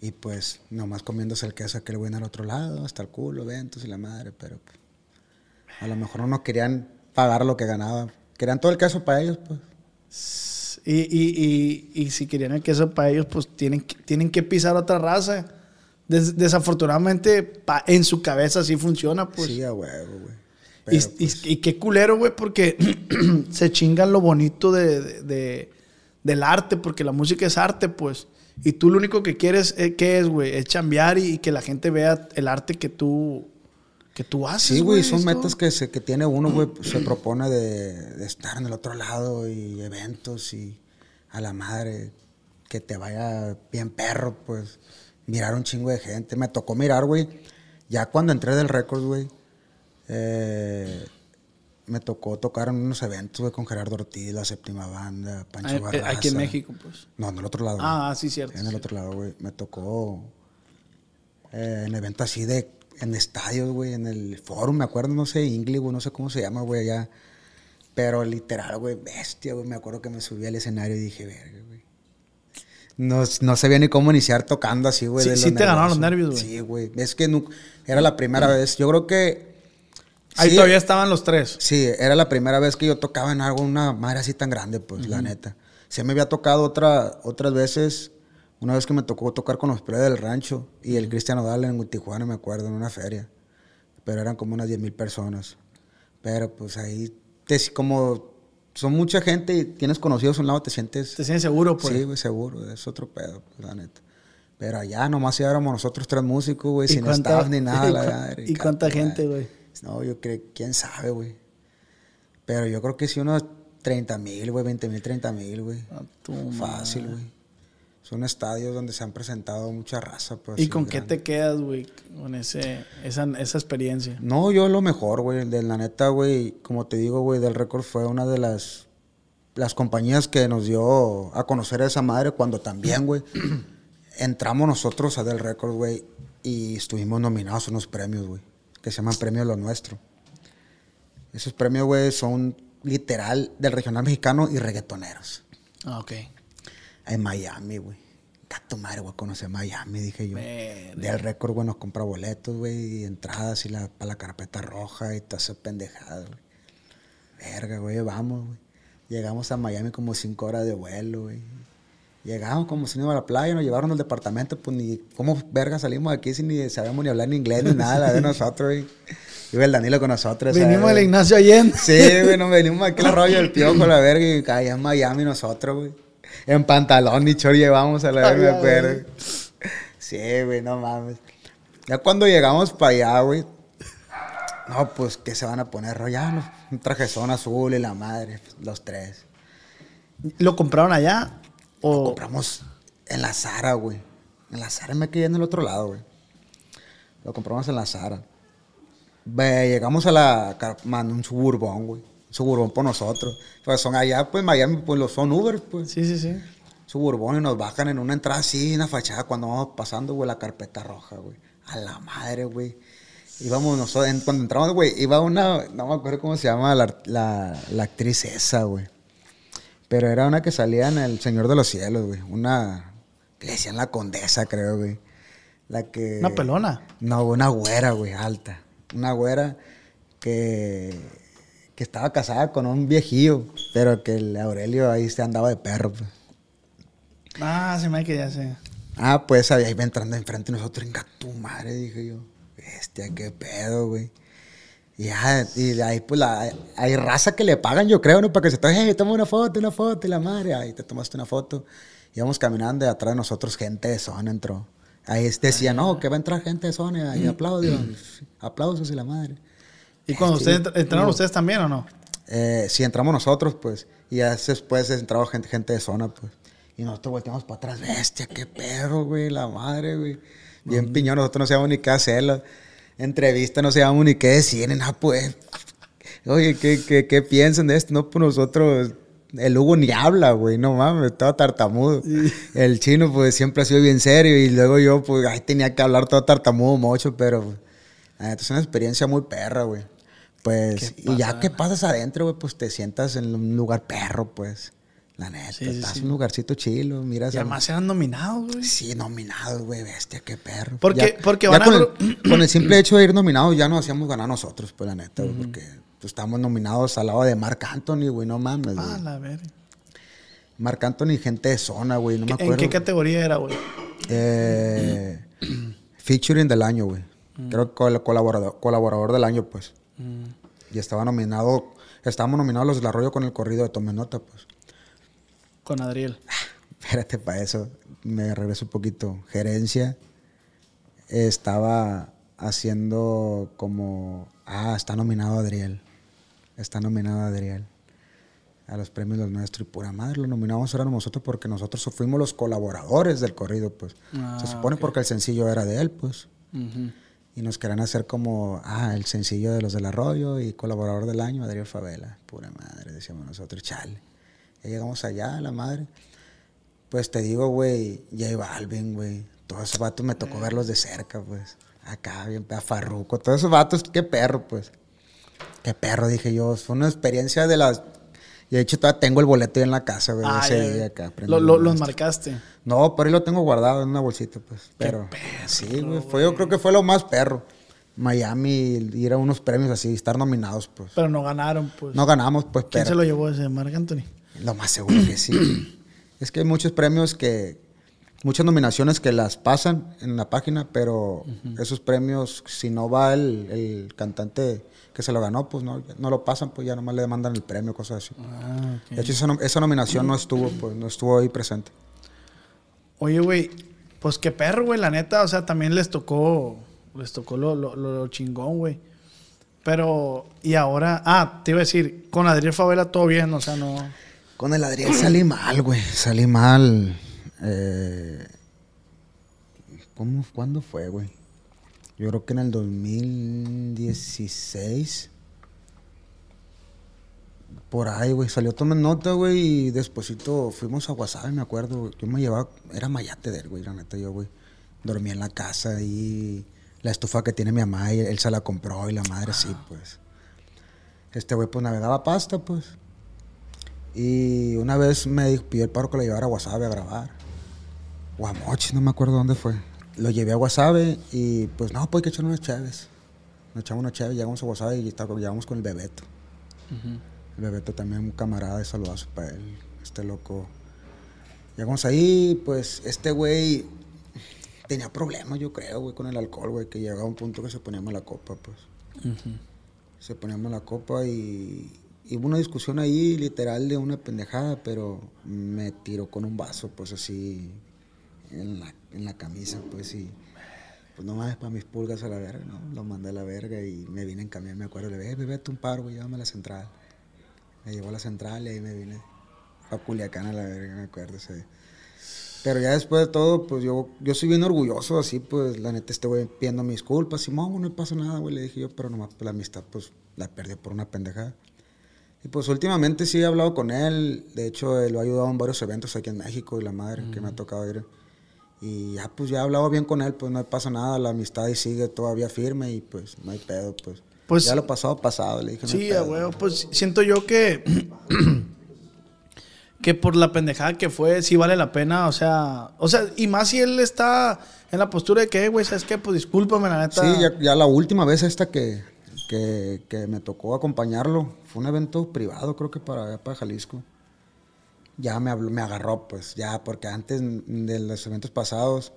Speaker 3: Y pues nomás comiéndose el queso aquel güey el otro lado, hasta el culo, eventos y la madre, pero pues, a lo mejor no nos querían pagar lo que ganaban. Querían todo el queso para ellos, pues.
Speaker 2: Y, y, y, y si querían el queso para ellos, pues tienen, tienen que pisar otra raza. Des- desafortunadamente, pa- en su cabeza así funciona, pues.
Speaker 3: sí, a huevo, güey.
Speaker 2: Y,
Speaker 3: Pero,
Speaker 2: y-
Speaker 3: pues,
Speaker 2: y qué culero, güey, porque se chingan lo bonito de, de- de- del arte, porque la música es arte, pues. Y tú lo único que quieres, eh, ¿qué es, güey? Es chambear y, y que la gente vea el arte que tú, que tú haces,
Speaker 3: Sí, güey, son
Speaker 2: es
Speaker 3: metas que, se, que tiene uno, güey, pues, se propone de, de estar en el otro lado y eventos y a la madre, que te vaya bien perro, pues, mirar un chingo de gente. Me tocó mirar, güey, ya cuando entré del récord, güey, eh, me tocó tocar en unos eventos, güey, con Gerardo Ortiz, la séptima banda, Pancho
Speaker 2: Ah, eh,
Speaker 3: Barraza.
Speaker 2: Aquí en México, pues.
Speaker 3: No, en el otro lado.
Speaker 2: Ah, sí, cierto.
Speaker 3: En el otro lado, güey. Me tocó eh, en eventos así de. En estadios, güey. En el forum, me acuerdo, no sé, Ingli, güey, no sé cómo se llama, güey, allá. Pero literal, güey, bestia, güey. Me acuerdo que me subí al escenario y dije, verga, güey. No, no sabía ni cómo iniciar tocando así, güey.
Speaker 2: Sí- sí te ganaron los nervios, güey.
Speaker 3: Sí, güey. Es que nu- era la primera vez. Yo creo que.
Speaker 2: Ahí
Speaker 3: sí,
Speaker 2: todavía estaban los tres.
Speaker 3: Sí, era la primera vez que yo tocaba en algo, una madre así tan grande, pues, la neta. Se me había tocado otra, otras veces, una vez que me tocó tocar con los Plebes del Rancho y el Cristian Odal en Tijuana, me acuerdo, en una feria. Pero eran como unas 10 mil personas. Pero pues ahí, te, como son mucha gente y tienes conocidos a un lado, te sientes...
Speaker 2: Te sientes seguro, pues.
Speaker 3: Sí, güey, seguro, es otro pedo, pues, la neta. Pero allá nomás éramos nosotros tres músicos, güey,
Speaker 2: ¿Y
Speaker 3: sin
Speaker 2: cuánta-
Speaker 3: staff ni nada.
Speaker 2: y
Speaker 3: la madre,
Speaker 2: y cuánta gente, güey?
Speaker 3: No, yo creo, quién sabe, güey. Pero yo creo que sí unos 30 mil, güey, 20 mil, 30 mil, güey. Fácil, güey. Son estadios donde se han presentado mucha raza, pues.
Speaker 2: ¿Y con qué te quedas, güey? Con ese, esa, esa experiencia.
Speaker 3: No, yo lo mejor, güey. De la neta, güey, como te digo, güey, del récord fue una de las, las compañías que nos dio a conocer a esa madre cuando también, güey, entramos nosotros a Del Record, güey, y estuvimos nominados a unos premios, güey, que se llaman Premios Lo Nuestro. Esos premios, güey, son literal del regional mexicano y reggaetoneros.
Speaker 2: Ah, ok.
Speaker 3: En Miami, güey. Gato madre, güey, conocer Miami, dije yo. Del récord, güey, nos compra boletos, güey, y entradas y la, para la carpeta roja y todas esas pendejadas, güey. Verga, güey, vamos, güey. Llegamos a Miami como cinco horas de vuelo, güey. Llegamos como si no iba a la playa, nos llevaron al departamento, pues ni cómo verga salimos de aquí si ni sabemos ni hablar ni inglés ni nada, la de nosotros, güey. Iba el Danilo con nosotros.
Speaker 2: Venimos del Ignacio Allende.
Speaker 3: Sí, güey, nos venimos aquí al rollo del piojo, la verga, y allá en Miami nosotros, güey. En pantalón y short llevamos a la verga, me acuerdo. Sí, güey, no mames. Ya cuando llegamos para allá, güey. No, pues que se van a poner rollanos. Un trajezón azul y la madre, los tres.
Speaker 2: ¿Lo compraron allá?
Speaker 3: Lo compramos en la Zara, güey. En la Zara me quedé en el otro lado, güey. Lo compramos en la Zara. Ve, llegamos a la man, un suburbón, güey. Un suburbón por nosotros. Pues son allá, pues Miami, pues los son Uber, pues.
Speaker 2: Sí, sí, sí.
Speaker 3: Suburbón y nos bajan en una entrada así, en la fachada, cuando vamos pasando, güey, la carpeta roja, güey. A la madre, güey. Íbamos nosotros, en- cuando entramos, güey, iba una, no me acuerdo cómo se llama la, la, la actriz esa, güey. Pero era una que salía en El Señor de los Cielos, güey. Una, que le decían la condesa, creo, güey. La que...
Speaker 2: Una pelona.
Speaker 3: No, una güera, güey, alta. Una güera que, que estaba casada con un viejillo, pero que el Aurelio ahí se andaba de perro, pues.
Speaker 2: Ah, se me que ya sé.
Speaker 3: Ah, pues ahí iba entrando enfrente de nosotros, venga tu madre, dije yo. Bestia, qué pedo, güey. Y ya, y de ahí pues la, hay raza que le pagan, yo creo, ¿no? Para que se tome, hey, toma una foto, una foto, y la madre, ahí te tomaste una foto. Íbamos caminando y atrás de nosotros gente de zona entró. Ahí decía, no, que va a entrar gente de zona, y aplausos, aplausos y la madre.
Speaker 2: ¿Y cuando
Speaker 3: Sí.
Speaker 2: ustedes entr- entraron ustedes también o no?
Speaker 3: Eh, si entramos nosotros, pues, y ya después entraba gente, gente de zona, pues. Y nosotros volteamos para atrás, bestia, qué perro, güey, la madre, güey. Bien piñón, nosotros no sabíamos ni qué hacer, la entrevista no sabíamos ni qué decir, ni nada, pues. Oye, ¿qué, qué, qué piensan de esto? No, pues nosotros, el Hugo ni habla, güey, no mames, estaba tartamudo. El chino, pues, siempre ha sido bien serio, y luego yo, pues, ahí tenía que hablar todo tartamudo, mocho, pero, neta, es una experiencia muy perra, güey. Pues, y ya que pasas adentro, güey, pues te sientas en un lugar perro, pues. La neta,
Speaker 2: Sí,
Speaker 3: estás
Speaker 2: sí.
Speaker 3: en un lugarcito chilo, miras.
Speaker 2: Y
Speaker 3: a-
Speaker 2: además eran nominados, güey.
Speaker 3: Sí, nominados, güey, bestia, qué perro.
Speaker 2: Porque-
Speaker 3: Ya-
Speaker 2: porque
Speaker 3: ya
Speaker 2: van a
Speaker 3: con,
Speaker 2: gru-
Speaker 3: el, con el simple hecho de ir nominados ya nos hacíamos ganar nosotros, pues la neta, güey, porque pues, estábamos nominados al lado de Marc Anthony, güey, no mames, güey.
Speaker 2: Ah, la verga.
Speaker 3: Marc Anthony, gente de zona, güey, no me
Speaker 2: ¿En
Speaker 3: acuerdo.
Speaker 2: qué categoría era, güey?
Speaker 3: Eh, featuring del año, güey. Creo que col- colaborador, colaborador del año, pues. Y estaba nominado, estábamos nominados los del arroyo con el corrido de Tome Nota, pues.
Speaker 2: Con Adriel.
Speaker 3: Espérate, para eso me regreso un poquito. Gerencia estaba haciendo como, ah, está nominado Adriel. Está nominado Adriel a los premios los nuestros. Y pura madre, lo nominamos eran nosotros porque nosotros fuimos los colaboradores del corrido, pues.
Speaker 2: Ah,
Speaker 3: Se supone
Speaker 2: ok.
Speaker 3: porque el sencillo era de él, pues. Y nos querían hacer como, ah, el sencillo de los del arroyo y colaborador del año, Adriel Favela. Pura madre, decíamos nosotros, chale. Ya llegamos allá, la madre. Pues te digo, güey, J Balvin, güey. Todos esos vatos me tocó verlos de cerca, pues. Acá, bien, a Farruko. Todos esos vatos, qué perro, pues. qué perro, dije yo. Fue una experiencia de las. Y de hecho, todavía tengo el boleto ahí en la casa, güey.
Speaker 2: Ah,
Speaker 3: ese día acá,
Speaker 2: Lo- los marcaste.
Speaker 3: No, por ahí lo tengo guardado en una bolsita, pues. Pero. sí, güey. Fue, yo creo que fue lo más perro. Miami, ir a unos premios así, estar nominados, pues.
Speaker 2: Pero no ganaron, pues.
Speaker 3: No ganamos, pues,
Speaker 2: ¿Quién
Speaker 3: pero.
Speaker 2: se lo llevó ese? Marc Anthony.
Speaker 3: Lo más seguro que sí. es que hay muchos premios que. Muchas nominaciones que las pasan en la página, pero esos premios, si no va el, el cantante que se lo ganó, pues no, no lo pasan, pues ya nomás le demandan el premio, cosas así.
Speaker 2: Ah.
Speaker 3: De hecho, esa, esa nominación no estuvo, pues, no estuvo ahí presente.
Speaker 2: Oye, güey, pues qué perro, güey, la neta, o sea, también les tocó, les tocó lo, lo, lo- lo chingón, güey. Pero, y ahora, ah, te iba a decir, con Adriel Favela todo bien, o sea, no.
Speaker 3: Con el Adriel salí mal, güey. Salí mal. eh, ¿Cómo? ¿Cuándo fue, güey? Yo creo que en el 2016. Por ahí, güey. Salió tomar nota, güey. Y despuesito fuimos a Guasave, me acuerdo. Yo me llevaba. Era mayate de él, güey, la neta, yo, güey. Dormía en la casa y la estufa que tiene mi mamá, y él se la compró y la madre, sí, pues. Este güey, pues navegaba pasta, pues. Y una vez me pidió el paro que lo llevara a Guasave a grabar. Mochis, no me acuerdo dónde fue. Lo llevé a Guasave y pues no, pues hay que echar unas chaves. Nos echamos unas chaves, llegamos a Guasave y está- llegamos con el Bebeto. El Bebeto también, un camarada de saludazo para él. Este loco. Llegamos ahí, pues este güey tenía problemas, yo creo, güey, con el alcohol, güey, que llegaba a un punto que se ponía mala copa, pues se poníamos la copa y, y hubo una discusión ahí literal de una pendejada, pero me tiró con un vaso, pues así, en la, en la camisa, pues y pues no mames para mis pulgas a la verga, ¿no? Lo mandé a la verga y me vine en camión, me acuerdo, le dije, "Eh, bebé, un paro, güey, llévame a la central. Me llevó a la central y ahí me vine a Culiacán a la verga, me acuerdo ese pero ya después de todo, pues yo, yo soy bien orgulloso, así, pues la neta, este güey pidiendo mis culpas. Simón, no pasa nada, güey, le dije yo, pero nomás pues, la amistad, pues la perdí por una pendejada. Y pues últimamente sí he hablado con él. De hecho, él lo ha ayudado en varios eventos aquí en México y la madre que me ha tocado ir. Y ya, pues ya he hablado bien con él, pues no pasa nada, la amistad ahí sigue todavía firme y pues no hay pedo, pues.
Speaker 2: Pues-
Speaker 3: ya lo pasado, pasado, le dije. no
Speaker 2: Sí,
Speaker 3: pedo.
Speaker 2: huevo, pues siento yo que. que por la pendejada que fue, sí vale la pena, o sea. O sea, y más si él está en la postura de que, "Eh, güey, ¿sabes qué? Pues discúlpame, la neta.
Speaker 3: Sí, ya, ya la última vez esta que, que, que me tocó acompañarlo, fue un evento privado, creo que para, para Jalisco. Ya me, habló, me agarró, pues, ya, porque antes de los eventos pasados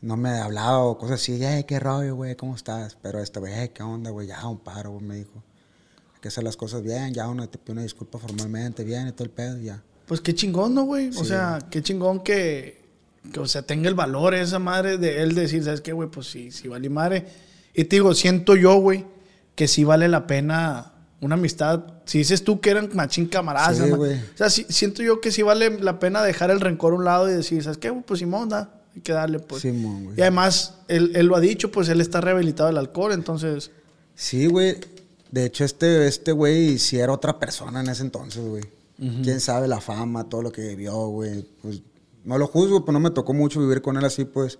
Speaker 3: no me hablaba o cosas así, hey, qué rollo, güey, ¿cómo estás? Pero este, güey, "Hey, ¿qué onda, güey? Ya, un paro, güey, me dijo. Hay que hacer las cosas bien, ya uno te pide una disculpa formalmente, bien, y todo el pedo, ya.
Speaker 2: Pues qué chingón, ¿no, güey? O
Speaker 3: Sí.
Speaker 2: sea, qué chingón que, que, o sea, tenga el valor esa madre de él decir, ¿sabes qué, güey? Pues sí, sí vale madre. Y te digo, siento yo, güey, que sí vale la pena una amistad. Si dices tú que eran machín camaradas,
Speaker 3: Sí,
Speaker 2: o sea, sí- siento yo que sí vale la pena dejar el rencor a un lado y decir, ¿sabes qué, güey? Pues Simón, da, hay que darle, pues.
Speaker 3: Simón, güey.
Speaker 2: y además, él, él lo ha dicho, pues él está rehabilitado del alcohol, entonces,
Speaker 3: Sí, güey. De hecho, este este güey sí era otra persona en ese entonces, güey. Quién sabe la fama, todo lo que vivió, güey. Pues no lo juzgo, pues no me tocó mucho vivir con él así, pues.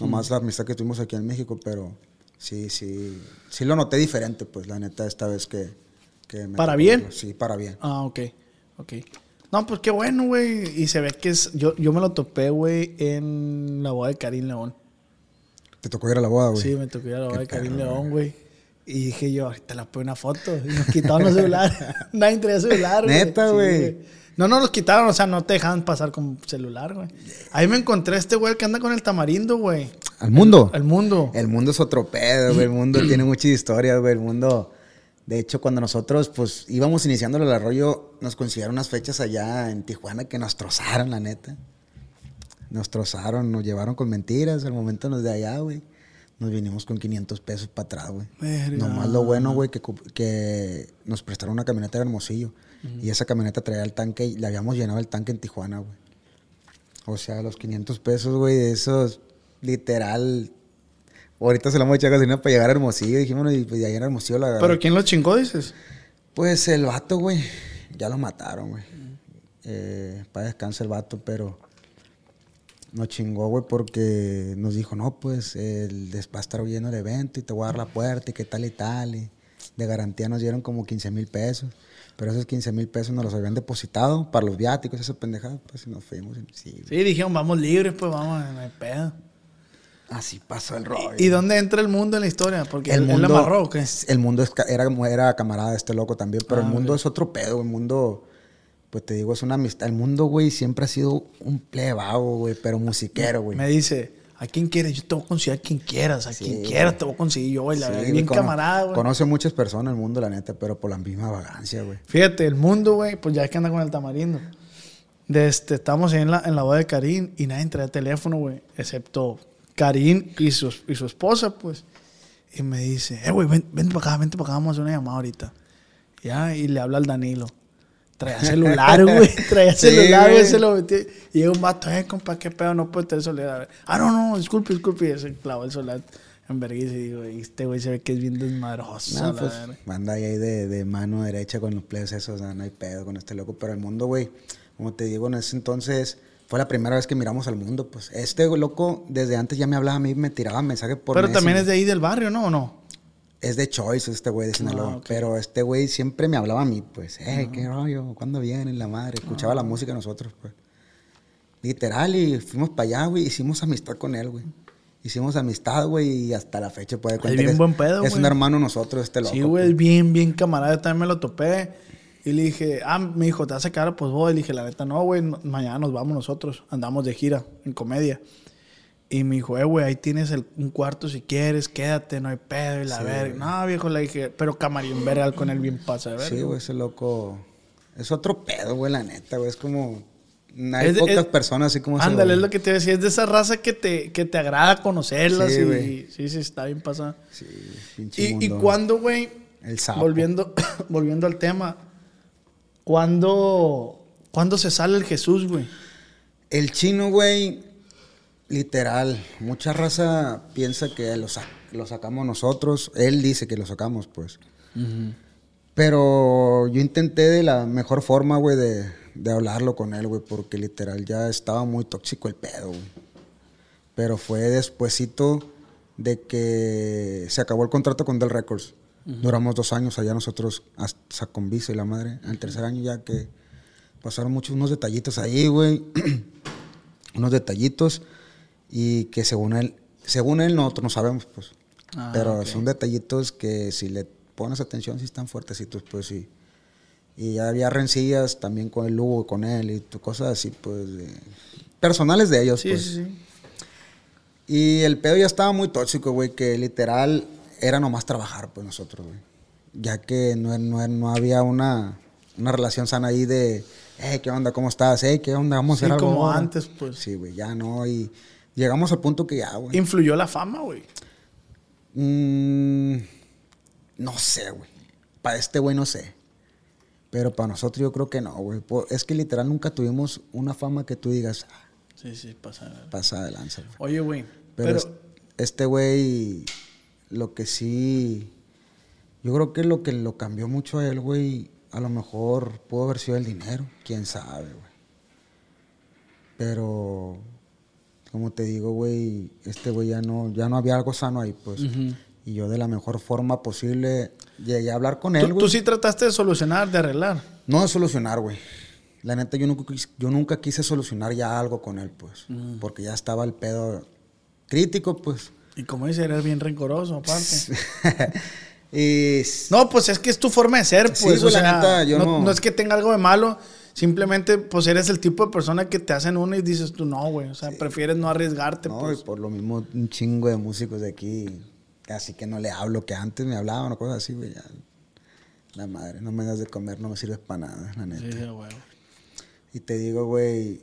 Speaker 3: Nomás la amistad que tuvimos aquí en México, pero sí, sí. Sí lo noté diferente, pues, la neta, esta vez que. que me
Speaker 2: ¿Para bien?
Speaker 3: verlo. Sí, para bien.
Speaker 2: Ah, ok. Ok. No, pues qué bueno, güey. Y se ve que es. Yo, yo me lo topé, güey, en la boda de Karim León.
Speaker 3: Te tocó ir a la boda, güey.
Speaker 2: Sí, me tocó ir a la boda
Speaker 3: Qué
Speaker 2: de Karim León, güey. Y dije yo, ahorita la pongo una foto. Y nos quitaron los celulares. Nadie traía celular, güey.
Speaker 3: Neta,
Speaker 2: Sí,
Speaker 3: güey.
Speaker 2: no, no los quitaron, o sea, no te dejaban pasar con celular, güey. Ahí me encontré a este güey que anda con el tamarindo, güey.
Speaker 3: ¿Al mundo?
Speaker 2: El mundo.
Speaker 3: El mundo es otro pedo, güey. El mundo tiene muchas historias, güey. El mundo. De hecho, cuando nosotros, pues, íbamos iniciando el arroyo, nos consiguieron unas fechas allá en Tijuana que nos trozaron, la neta. Nos trozaron, nos llevaron con mentiras. Al momento nos de allá, güey. Nos vinimos con 500 pesos para atrás, güey. Nomás lo bueno, güey, que, que nos prestaron una camioneta de Hermosillo. Y esa camioneta traía el tanque, y le habíamos llenado el tanque en Tijuana, güey. O sea, los 500 pesos, güey, de esos, literal. Ahorita se la hemos echado gasolina para llegar a Hermosillo. Dijimos, y pues de allá en Hermosillo la
Speaker 2: ¿Pero quién lo chingó, dices?
Speaker 3: Pues el vato, güey, ya lo mataron, güey. Eh, para descansar el vato, pero nos chingó, güey, porque nos dijo, no, pues, el, va a estar oyendo el evento y te voy a dar la puerta y qué tal y tal. Y de garantía nos dieron como 15 mil pesos. Pero esos 15 mil pesos nos los habían depositado para los viáticos, esa pendejada, pues y nos fuimos. Sí,
Speaker 2: Sí, dijeron, vamos libres, pues vamos, no hay pedo.
Speaker 3: Así pasó el rollo.
Speaker 2: ¿Y dónde entra el mundo en la historia? Porque él, él la amarró, ¿o qué?
Speaker 3: El mundo es era, era camarada de este loco también, pero
Speaker 2: Ah,
Speaker 3: el mundo
Speaker 2: ok.
Speaker 3: es otro pedo. El mundo, pues te digo, es una amistad. El mundo, güey, siempre ha sido un plebao, güey, pero musiquero, güey.
Speaker 2: Me dice, ¿a quién quieres? Yo te voy a conseguir a quien quieras, a
Speaker 3: Sí,
Speaker 2: quien quieras te voy a conseguir yo, güey. La
Speaker 3: Sí,
Speaker 2: verdad, bien
Speaker 3: cono-
Speaker 2: camarada, güey.
Speaker 3: Conoce muchas personas el mundo, la neta, pero por la misma vagancia, güey.
Speaker 2: Fíjate, el mundo, güey, pues ya que anda con el tamarindo. De este, estamos en la, en la boda de Karim y nadie trae teléfono, güey, excepto Karim y su, y su esposa, pues. Y me dice, eh, güey, ven, vente para acá, vente para acá, vamos a hacer una llamada ahorita. Ya, y le habla al Danilo. Traía celular, güey. Traía
Speaker 3: Sí,
Speaker 2: celular, güey. Se lo metió. Y llega un vato, eh, compa, qué pedo, no puede tener celular. Ah, no, no, disculpe, disculpe. Y se clavó el celular en vergüenza y digo, "Y este güey se ve que es bien desmadroso.
Speaker 3: No, pues,
Speaker 2: verga".
Speaker 3: anda ahí de, de mano derecha con los plebes esos, o sea, no hay pedo con este loco. Pero el mundo, güey, como te digo, en ese entonces fue la primera vez que miramos al mundo, pues. Este loco, desde antes ya me hablaba a mí, me tiraba mensajes por
Speaker 2: Pero también es de ahí del barrio, ¿no? ¿O no?
Speaker 3: Es de Choice este güey de Sinaloa.
Speaker 2: Ah, ok.
Speaker 3: Pero este güey siempre me hablaba a mí, pues, eh, qué rollo, ¿cuándo vienen la madre? Escuchaba
Speaker 2: Ah.
Speaker 3: la música nosotros, pues. Literal, y fuimos para allá, güey, hicimos amistad con él, güey. Hicimos amistad, güey, y hasta la fecha puede
Speaker 2: bien
Speaker 3: que es-
Speaker 2: buen pedo,
Speaker 3: Es un
Speaker 2: güey.
Speaker 3: hermano nosotros, este loco.
Speaker 2: Sí, güey, es
Speaker 3: pues.
Speaker 2: bien, bien camarada. Yo también me lo topé. Y le dije, ah, me dijo, ¿te a quedar? Pues voy. Le dije, la neta, no, güey, mañana nos vamos nosotros. Andamos de gira en comedia. Y me dijo, eh, güey, ahí tienes el- un cuarto si quieres, quédate, no hay pedo. Y la
Speaker 3: Sí,
Speaker 2: verga. No, viejo, le dije, pero camarín verga con él bien pasa verga.
Speaker 3: Sí, güey, ese loco. Es otro pedo, güey, la neta, güey. Es como. Hay
Speaker 2: Es de-
Speaker 3: pocas
Speaker 2: es-
Speaker 3: personas así como
Speaker 2: Ándale, es lo que te decía. Es de esa raza que te, que te agrada conocerlas.
Speaker 3: Sí,
Speaker 2: y
Speaker 3: güey.
Speaker 2: sí, sí, está bien pasada.
Speaker 3: Sí, pinche
Speaker 2: Y, y
Speaker 3: mundo.
Speaker 2: cuando, güey,
Speaker 3: El sapo.
Speaker 2: volviendo, volviendo al tema, ¿cuándo, ¿cuándo se sale el Jesús, güey?
Speaker 3: El chino, güey, literal, mucha raza piensa que lo, sa- lo sacamos nosotros. Él dice que lo sacamos, pues. Pero yo intenté de la mejor forma, güey, de, de hablarlo con él, güey, porque literal ya estaba muy tóxico el pedo, güey. Pero fue despuesito de que se acabó el contrato con Del Records. Duramos dos años allá nosotros, hasta con Visa y la madre. Al tercer año ya que pasaron muchos unos detallitos ahí, güey. unos detallitos y que según él, según él nosotros no sabemos, pues.
Speaker 2: Ah,
Speaker 3: Pero
Speaker 2: ok.
Speaker 3: son detallitos que si le pones atención sí están fuertecitos, pues sí. Y ya había rencillas también con el Lugo, con él y cosas así, pues, personales de ellos,
Speaker 2: Sí,
Speaker 3: pues.
Speaker 2: sí, sí.
Speaker 3: Y el pedo ya estaba muy tóxico, güey, que literal era nomás trabajar, pues nosotros, güey. Ya que no, no, no había una, una relación sana ahí de, hey, ¿qué onda? ¿Cómo estás? Hey, ¿qué onda? Vamos a
Speaker 2: Sí,
Speaker 3: hacer algo.
Speaker 2: como
Speaker 3: ahora?"
Speaker 2: antes, pues.
Speaker 3: Sí, güey, ya no. Y llegamos al punto que ya, güey.
Speaker 2: Influyó la fama, güey.
Speaker 3: Mm, no sé, güey. Para este güey no sé. Pero para nosotros yo creo que no, güey. Es que literal nunca tuvimos una fama que tú digas, ah,
Speaker 2: Sí, sí, pasa.
Speaker 3: pasa de lanza.
Speaker 2: Oye, güey,
Speaker 3: Pero,
Speaker 2: pero,
Speaker 3: es- este güey, lo que sí, yo creo que lo que lo cambió mucho a él, güey, a lo mejor pudo haber sido el dinero, quién sabe, güey. Pero, como te digo, güey, este güey ya no, ya no había algo sano ahí, pues. Y yo de la mejor forma posible llegué a hablar con él,
Speaker 2: tú,
Speaker 3: güey.
Speaker 2: tú sí trataste de solucionar, de arreglar.
Speaker 3: No de solucionar, güey. La neta, yo nunca, quis- yo nunca quise solucionar ya algo con él, pues. Porque ya estaba el pedo crítico, pues.
Speaker 2: Y como dice, eres bien rencoroso, aparte. No, pues es que es tu forma de ser,
Speaker 3: Sí,
Speaker 2: pues.
Speaker 3: güey,
Speaker 2: o
Speaker 3: la neta, yo
Speaker 2: no,
Speaker 3: no-
Speaker 2: no es que tenga algo de malo, simplemente, pues eres el tipo de persona que te hacen uno y dices tú, no, güey. O sea, prefieres no arriesgarte,
Speaker 3: no,
Speaker 2: pues.
Speaker 3: y por lo mismo un chingo de músicos de aquí, así que no le hablo que antes me hablaban o cosas así, güey. ya. La madre, no me das de comer, no me sirves para nada, la neta.
Speaker 2: Sí, sí, güey.
Speaker 3: Y te digo, güey,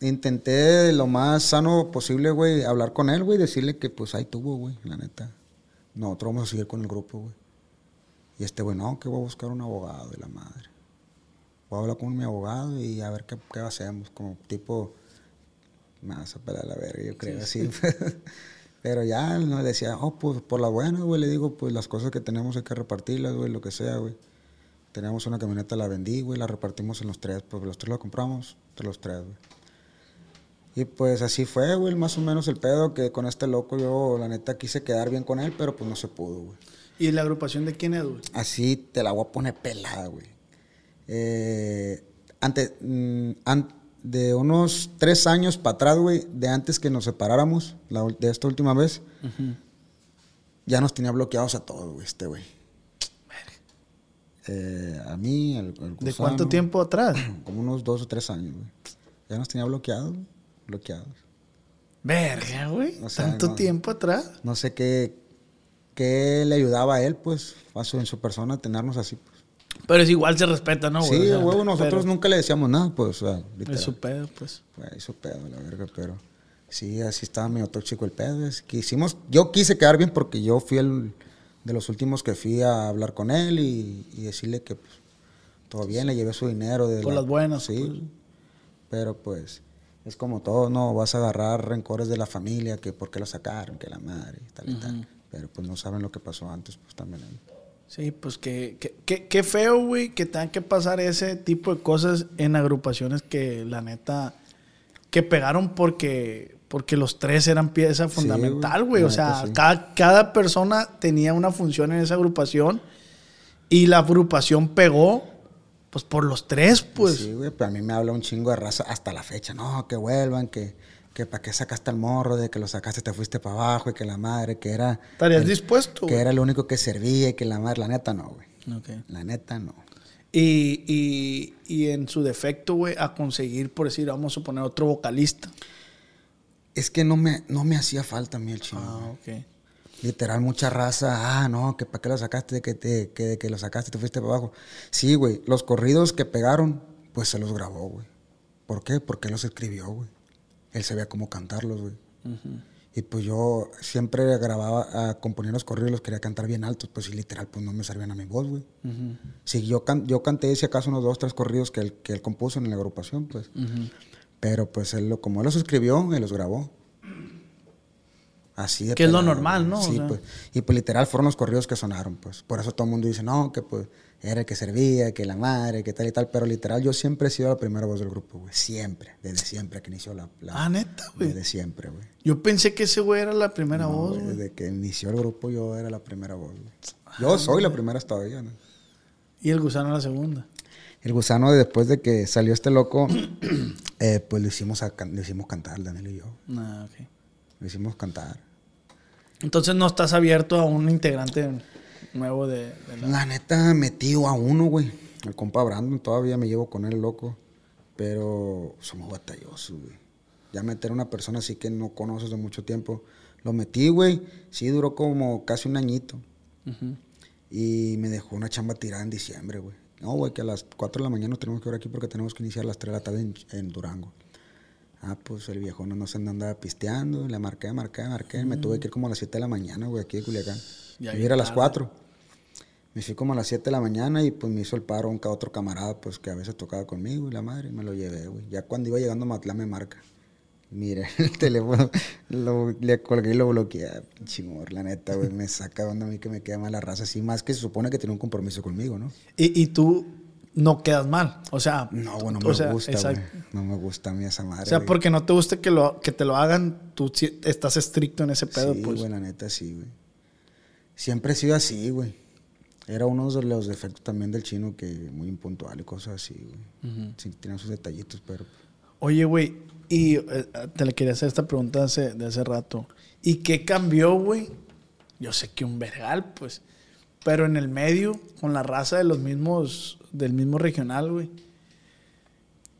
Speaker 3: intenté lo más sano posible, güey, hablar con él, güey, decirle que pues ahí tuvo, güey, la neta. Nosotros vamos a seguir con el grupo, güey. Y este güey, no, que voy a buscar un abogado de la madre. Voy a hablar con mi abogado y a ver qué, qué hacemos, como tipo, me vas a pelar la verga, yo creo, así. Pero ya, no le decía, oh, pues por la buena, güey, le digo, pues las cosas que tenemos hay que repartirlas, güey, lo que sea, güey. Teníamos una camioneta, la vendí, güey, la repartimos en los tres, pues los tres la compramos, entre los tres, güey. Y pues así fue, güey, más o menos el pedo, que con este loco yo, la neta, quise quedar bien con él, pero pues no se pudo, güey.
Speaker 2: ¿Y la agrupación de quién es, güey?
Speaker 3: Así te la voy a poner pelada, güey. Eh, antes, mm, an- de unos tres años para atrás, güey, de antes que nos separáramos, la de esta última vez, ya nos tenía bloqueados a todos, güey, este güey. Eh, a mí, al,
Speaker 2: ¿De cuánto tiempo atrás?
Speaker 3: Como unos dos o tres años, güey. Ya nos tenía bloqueados, güey, bloqueados.
Speaker 2: Verga, güey.
Speaker 3: O sea,
Speaker 2: ¿Tanto
Speaker 3: no.
Speaker 2: tiempo atrás?
Speaker 3: No sé qué, qué le ayudaba a él, pues, a su, en su persona a tenernos así, pues.
Speaker 2: Pero es igual se respeta, ¿no, güey?
Speaker 3: sí,
Speaker 2: O sea,
Speaker 3: huevo, nosotros
Speaker 2: pero
Speaker 3: nunca le decíamos nada, pues, o sea.
Speaker 2: Es su pedo, pues.
Speaker 3: Güey, hizo pedo, la verga, pero sí, así estaba medio tóxico el pedo. Es que hicimos, yo quise quedar bien porque yo fui el de los últimos que fui a hablar con él y, y decirle que pues, todo bien, le llevé su dinero. De
Speaker 2: Por las buenas,
Speaker 3: Sí,
Speaker 2: pues.
Speaker 3: pero pues es como todo, no vas a agarrar rencores de la familia, que por qué lo sacaron, que la madre y tal y tal. Pero pues no saben lo que pasó antes, pues también.
Speaker 2: Sí, pues que, que, que- qué feo, güey, que tengan que pasar ese tipo de cosas en agrupaciones que la neta, que pegaron porque, porque los tres eran pieza fundamental,
Speaker 3: güey,
Speaker 2: güey. O sea,
Speaker 3: sí.
Speaker 2: cada, cada persona tenía una función en esa agrupación y la agrupación pegó, pues por los tres, pues.
Speaker 3: Sí, güey, pero a mí me habla un chingo de raza hasta la fecha. No, que vuelvan, que, que para qué sacaste al morro, de que lo sacaste te fuiste para abajo y que la madre, que era...
Speaker 2: ¿Estarías
Speaker 3: el-
Speaker 2: dispuesto?
Speaker 3: Que
Speaker 2: güey?
Speaker 3: era lo único que servía y que la madre, la neta no, güey.
Speaker 2: Ok.
Speaker 3: La neta no.
Speaker 2: Y, y, y en su defecto, güey, a conseguir, por decir, vamos a suponer otro vocalista.
Speaker 3: Es que no me, no me hacía falta a mí el chingo.
Speaker 2: Ah, ok.
Speaker 3: Literal, mucha raza, ah, no, que para qué lo sacaste, de que, te, que que lo sacaste te fuiste para abajo. Sí, güey, los corridos que pegaron, pues se los grabó, güey. ¿Por qué? Porque él los escribió, güey. Él sabía cómo cantarlos, güey. Y pues yo siempre grababa, ah, componía los corridos, los quería cantar bien altos, pues y literal, pues no me servían a mi voz, güey. Sí, yo, can- yo canté, si acaso, unos dos, tres corridos que él, que él compuso en la agrupación, pues. Pero pues él, lo, como él los escribió, él los grabó. Así de
Speaker 2: Que es lo normal, ¿no? O
Speaker 3: Sí,
Speaker 2: sea.
Speaker 3: pues. Y pues literal fueron los corridos que sonaron, pues. Por eso todo el mundo dice, no, que pues era el que servía, que la madre, que tal y tal. Pero literal yo siempre he sido la primera voz del grupo, güey. Siempre. Desde siempre que inició la... la-
Speaker 2: Ah, neta, güey.
Speaker 3: Desde siempre, güey.
Speaker 2: Yo pensé que ese güey era la primera
Speaker 3: No,
Speaker 2: voz,
Speaker 3: güey. Desde que inició el grupo yo era la primera voz, güey. Yo soy la primera hasta todavía, ¿no?
Speaker 2: Y el gusano la segunda.
Speaker 3: El gusano, después de que salió este loco, eh, pues lo hicimos, a lo hicimos cantar, Daniel y yo.
Speaker 2: Ah, ok.
Speaker 3: Lo hicimos cantar.
Speaker 2: Entonces no estás abierto a un integrante nuevo de, de la...
Speaker 3: La neta, metido a uno, güey. El compa Brandon, todavía me llevo con él, loco. Pero somos batallosos, güey. Ya meter a una persona así que no conoces de mucho tiempo. Lo metí, güey. Sí, duró como casi un añito. Y me dejó una chamba tirada en diciembre, güey. No, güey, que a las 4 de la mañana nos tenemos que ver aquí porque tenemos que iniciar a las 3 de la tarde en, en Durango. Ah, pues el viejo no sé dónde andaba pisteando. Le marqué, marqué, marqué. Me tuve que ir como a las 7 de la mañana, güey, aquí de Culiacán. Y ir a las
Speaker 2: tarde.
Speaker 3: 4. Me fui como a las 7 de la mañana y pues me hizo el paro un otro camarada, pues que a veces tocaba conmigo y la madre, y me lo llevé, güey. Ya cuando iba llegando a Matlán me marca. Mire, el teléfono, lo- le colgué y lo bloqueé. Ah, morro, la neta, güey, me saca de onda a mí que me queda mala raza. Así más que se supone que tiene un compromiso conmigo, ¿no?
Speaker 2: Y, y tú no quedas mal. O sea...
Speaker 3: No, bueno,
Speaker 2: o
Speaker 3: me
Speaker 2: sea,
Speaker 3: gusta,
Speaker 2: exacto.
Speaker 3: No me gusta a mí esa madre.
Speaker 2: O sea,
Speaker 3: güey.
Speaker 2: porque no te gusta que, lo, que te lo hagan, tú estás estricto en ese pedo,
Speaker 3: sí,
Speaker 2: pues.
Speaker 3: güey, la neta, sí, güey. Siempre he sido así, güey. Era uno de los defectos también del chino que muy impuntual y cosas así, güey. Sí, tiene sus detallitos, pero...
Speaker 2: Oye, güey, y eh, te le quería hacer esta pregunta hace, de hace rato. ¿Y qué cambió, güey? Yo sé que un vergal, pues. Pero en el medio, con la raza de los mismos, del mismo regional, güey.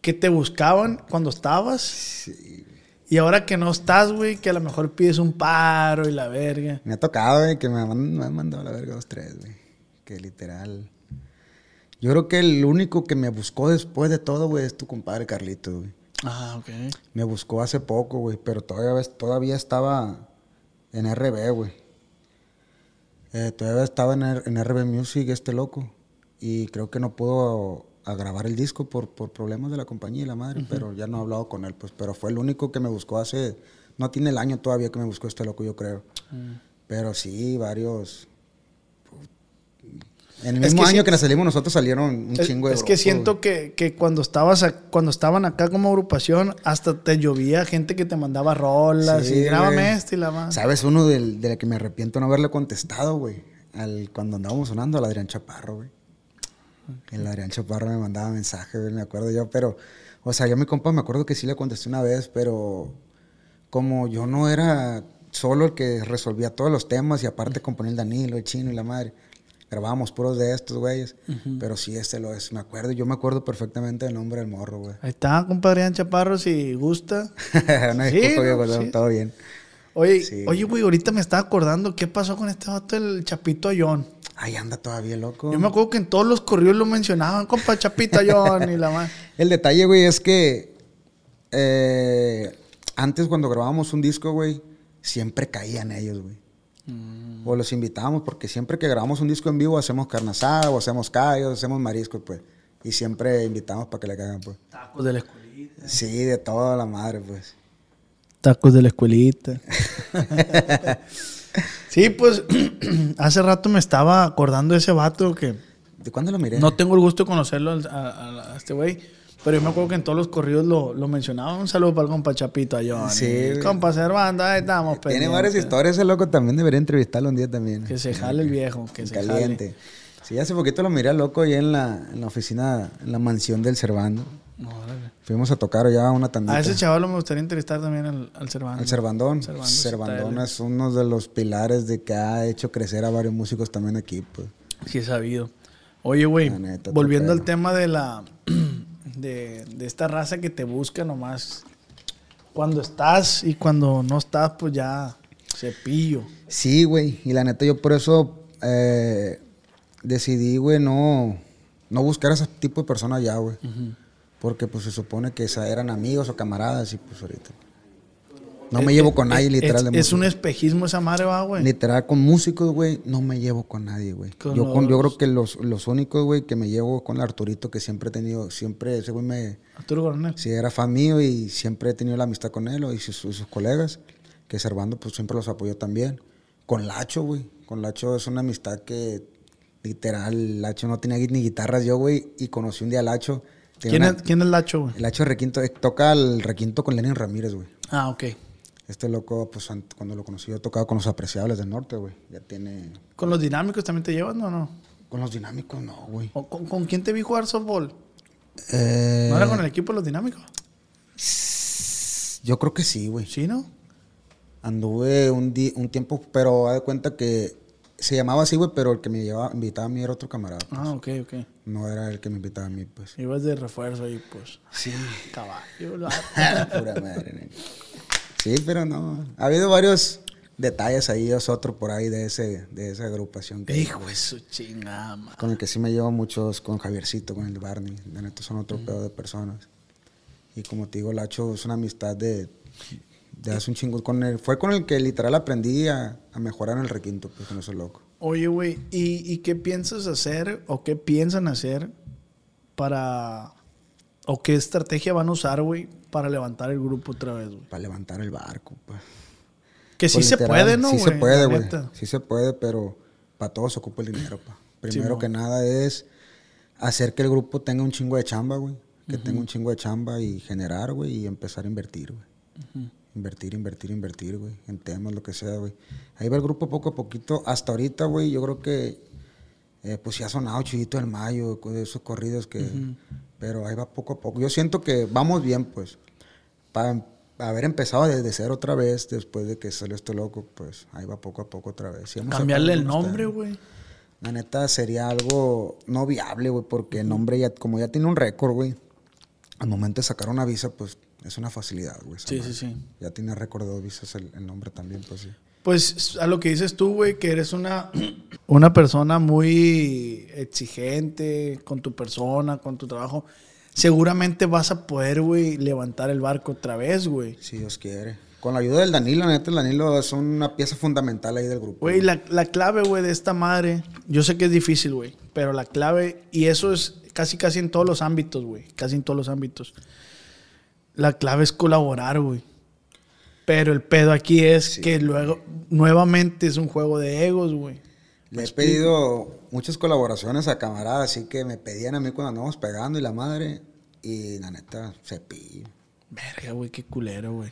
Speaker 2: ¿Qué te buscaban cuando estabas?
Speaker 3: Sí.
Speaker 2: Y ahora que no estás, güey, que a lo mejor pides un paro y la verga.
Speaker 3: Me ha tocado, güey, que me han, me han mandado la verga dos, tres, güey. Que literal... Yo creo que el único que me buscó después de todo, güey, es tu compadre Carlito, güey.
Speaker 2: Ah, ok.
Speaker 3: Me buscó hace poco, güey, pero todavía, todavía estaba en RB, güey. Eh, todavía estaba en, en RB Music este loco. Y creo que no pudo a grabar el disco por, por problemas de la compañía y la madre, pero ya no he hablado con él, pues. Pero fue el único que me buscó hace... No tiene el año todavía que me buscó este loco, yo creo. Pero sí, varios... En el mismo
Speaker 2: que
Speaker 3: año que nos salimos nosotros salieron un
Speaker 2: Es,
Speaker 3: chingo de
Speaker 2: es que siento que, que cuando estabas a- cuando estaban acá como agrupación, hasta te llovía gente que te mandaba rolas
Speaker 3: Sí,
Speaker 2: y grábame este y la más.
Speaker 3: ¿Sabes? Uno del, de la que me arrepiento no haberle contestado, güey. al, cuando andábamos sonando al Adrián Chaparro, güey. El Adrián Chaparro me mandaba mensajes, güey, me acuerdo yo, pero, o sea, yo a mi compa me acuerdo que sí le contesté una vez, pero como yo no era solo el que resolvía todos los temas y aparte componía el Danilo, el Chino y la madre, grabábamos puros de estos güeyes, pero sí, este lo es, me acuerdo, yo me acuerdo perfectamente del nombre del morro, güey.
Speaker 2: Ahí está, compadre Adrián Chaparro, si gusta.
Speaker 3: Una
Speaker 2: Sí,
Speaker 3: disculpa,
Speaker 2: no, sí.
Speaker 3: todo bien.
Speaker 2: Oye,
Speaker 3: Sí.
Speaker 2: oye, güey, ahorita me estaba acordando qué pasó con este vato, el Chapito Ayón.
Speaker 3: Ahí anda todavía, loco.
Speaker 2: Yo me acuerdo que en todos los corridos lo mencionaban, compa Chapito Ayón y la más.
Speaker 3: El detalle, güey, es que eh, antes cuando grabábamos un disco, güey, siempre caían ellos, güey.
Speaker 2: Mm.
Speaker 3: O los invitábamos porque siempre que grabamos un disco en vivo hacemos carne asada o hacemos callos, hacemos mariscos, pues. Y siempre invitamos para que le caigan, pues.
Speaker 2: Tacos de la escuelita.
Speaker 3: Sí, de toda la madre, pues.
Speaker 2: Tacos de la escuelita. sí, pues hace rato me estaba acordando de ese vato que
Speaker 3: ¿De cuándo lo miré?
Speaker 2: no tengo el gusto de conocerlo a, a- a este güey. Pero yo me acuerdo que en todos los corridos lo, lo mencionaba. Un saludo para el compa Chapito Ayón.
Speaker 3: Sí.
Speaker 2: Compa Servando, ahí estamos
Speaker 3: Tiene
Speaker 2: pendientes.
Speaker 3: varias historias ese loco, también debería entrevistarlo un día también.
Speaker 2: Que se jale el viejo, que se
Speaker 3: Caliente. Sí, hace poquito lo miré loco ahí en la, en la oficina, en la mansión del Cervando. Fuimos a tocar ya una tandita.
Speaker 2: A ese chaval me gustaría entrevistar también al, al Cervando.
Speaker 3: El Cervandón.
Speaker 2: Cervando,
Speaker 3: Cervandón es uno de los pilares de que ha hecho crecer a varios músicos también aquí, pues.
Speaker 2: Sí, he sabido. Oye, güey, volviendo al tema de la. De, de esta raza que te busca nomás. Cuando estás y cuando no estás, pues ya cepillo.
Speaker 3: Sí, güey. Y la neta, yo por eso eh, decidí, güey, no, no buscar a ese tipo de personas ya, güey. Porque pues se supone que esa- eran amigos o camaradas y pues ahorita. No me
Speaker 2: Eh,
Speaker 3: llevo
Speaker 2: eh,
Speaker 3: con nadie,
Speaker 2: eh,
Speaker 3: literal.
Speaker 2: Es,
Speaker 3: de
Speaker 2: es un espejismo esa madre, va, güey.
Speaker 3: Literal, con músicos, güey, no me llevo con nadie, güey. Yo, con- yo
Speaker 2: los-
Speaker 3: creo que los, los únicos, güey, que me llevo con el Arturito, que siempre he tenido, siempre, ese güey me,
Speaker 2: Arturo Coronel.
Speaker 3: Sí, era fan mío y siempre he tenido la amistad con él y sus, sus colegas, que Servando pues siempre los apoyó también. Con Lacho, güey. Con Lacho es una amistad que literal, Lacho no tenía ni guitarras yo, güey, y conocí un día a Lacho.
Speaker 2: ¿Quién,
Speaker 3: una-
Speaker 2: es, ¿Quién es Lacho, güey?
Speaker 3: El Lacho requinto, eh, toca el requinto con Lenin Ramírez, güey.
Speaker 2: Ah, ok.
Speaker 3: Este loco, pues cuando lo conocí yo tocaba con los apreciables del norte, güey. Ya tiene...
Speaker 2: ¿Con los dinámicos también te llevas, no? no?
Speaker 3: Con los dinámicos, no, güey.
Speaker 2: ¿O con, con quién te vi jugar softball?
Speaker 3: Eh,
Speaker 2: ¿No era con el equipo de los dinámicos?
Speaker 3: Yo creo que sí, güey.
Speaker 2: Sí, ¿no?
Speaker 3: Anduve un, un tiempo, pero haz de cuenta que se llamaba así, güey, pero el que me llevaba, invitaba a mí era otro camarada. pues.
Speaker 2: Ah, ok, ok.
Speaker 3: No era el que me invitaba a mí, pues.
Speaker 2: Ibas de refuerzo ahí, pues. Sí. Caballo. la-
Speaker 3: Pura madre, nene. Sí, pero no. Ha habido varios detalles ahí, es otro por ahí de ese de esa agrupación. que-
Speaker 2: Hijo de su chingada.
Speaker 3: Con el que sí me llevo muchos, con Javiercito, con el Barney. De neta son otro
Speaker 2: Mm.
Speaker 3: pedo de personas. Y como te digo, Lacho es una amistad de, de hace un chingo. Con él, fue con el que literal aprendí a, a mejorar en el requinto, pues con ese loco.
Speaker 2: Oye, güey, ¿y, ¿y qué piensas hacer o qué piensan hacer para... o qué estrategia van a usar, güey, para levantar el grupo otra vez, güey?
Speaker 3: Para levantar el barco, pues.
Speaker 2: Que sí
Speaker 3: Pues,
Speaker 2: se puede, ¿no,
Speaker 3: Sí
Speaker 2: güey?
Speaker 3: se puede, güey. Sí se puede, pero para todo se ocupa el dinero, pa. Primero que nada es hacer que el grupo tenga un chingo de chamba, güey. Que tenga un chingo de chamba y generar, güey, y empezar a invertir, güey. Invertir, invertir, invertir, güey. En temas, lo que sea, güey. Ahí va el grupo poco a poquito. Hasta ahorita, güey, yo creo que eh, pues ya ha sonado Chuyito del Mayo, de esos corridos que... Pero ahí va poco a poco. Yo siento que vamos bien, pues. Para haber empezado desde cero otra vez, después de que salió este loco, pues ahí va poco a poco otra vez. Sí,
Speaker 2: Cambiarle el nombre, güey.
Speaker 3: La neta sería algo no viable, güey, porque el nombre ya, como ya tiene un récord, güey, al momento de sacar una visa, pues es una facilidad, güey.
Speaker 2: Sí,
Speaker 3: madre.
Speaker 2: sí, sí.
Speaker 3: Ya tiene récord de visas el, el nombre también, pues sí.
Speaker 2: Pues a lo que dices tú, güey, que eres una, una persona muy exigente con tu persona, con tu trabajo. Seguramente vas a poder, güey, levantar el barco otra vez, güey.
Speaker 3: Si Dios quiere. Con la ayuda del Danilo, neta, el Danilo es una pieza fundamental ahí del grupo.
Speaker 2: Güey, la, la clave, güey, de esta madre, yo sé que es difícil, güey, pero la clave, y eso es casi, casi en todos los ámbitos, güey, casi en todos los ámbitos. La clave es colaborar, güey. Pero el pedo aquí es que luego, nuevamente es un juego de egos, güey.
Speaker 3: Le he pedido muchas colaboraciones a camaradas, así que me pedían a mí cuando andábamos pegando y la madre. Y la neta, cepillo.
Speaker 2: Verga, güey, qué culero, güey.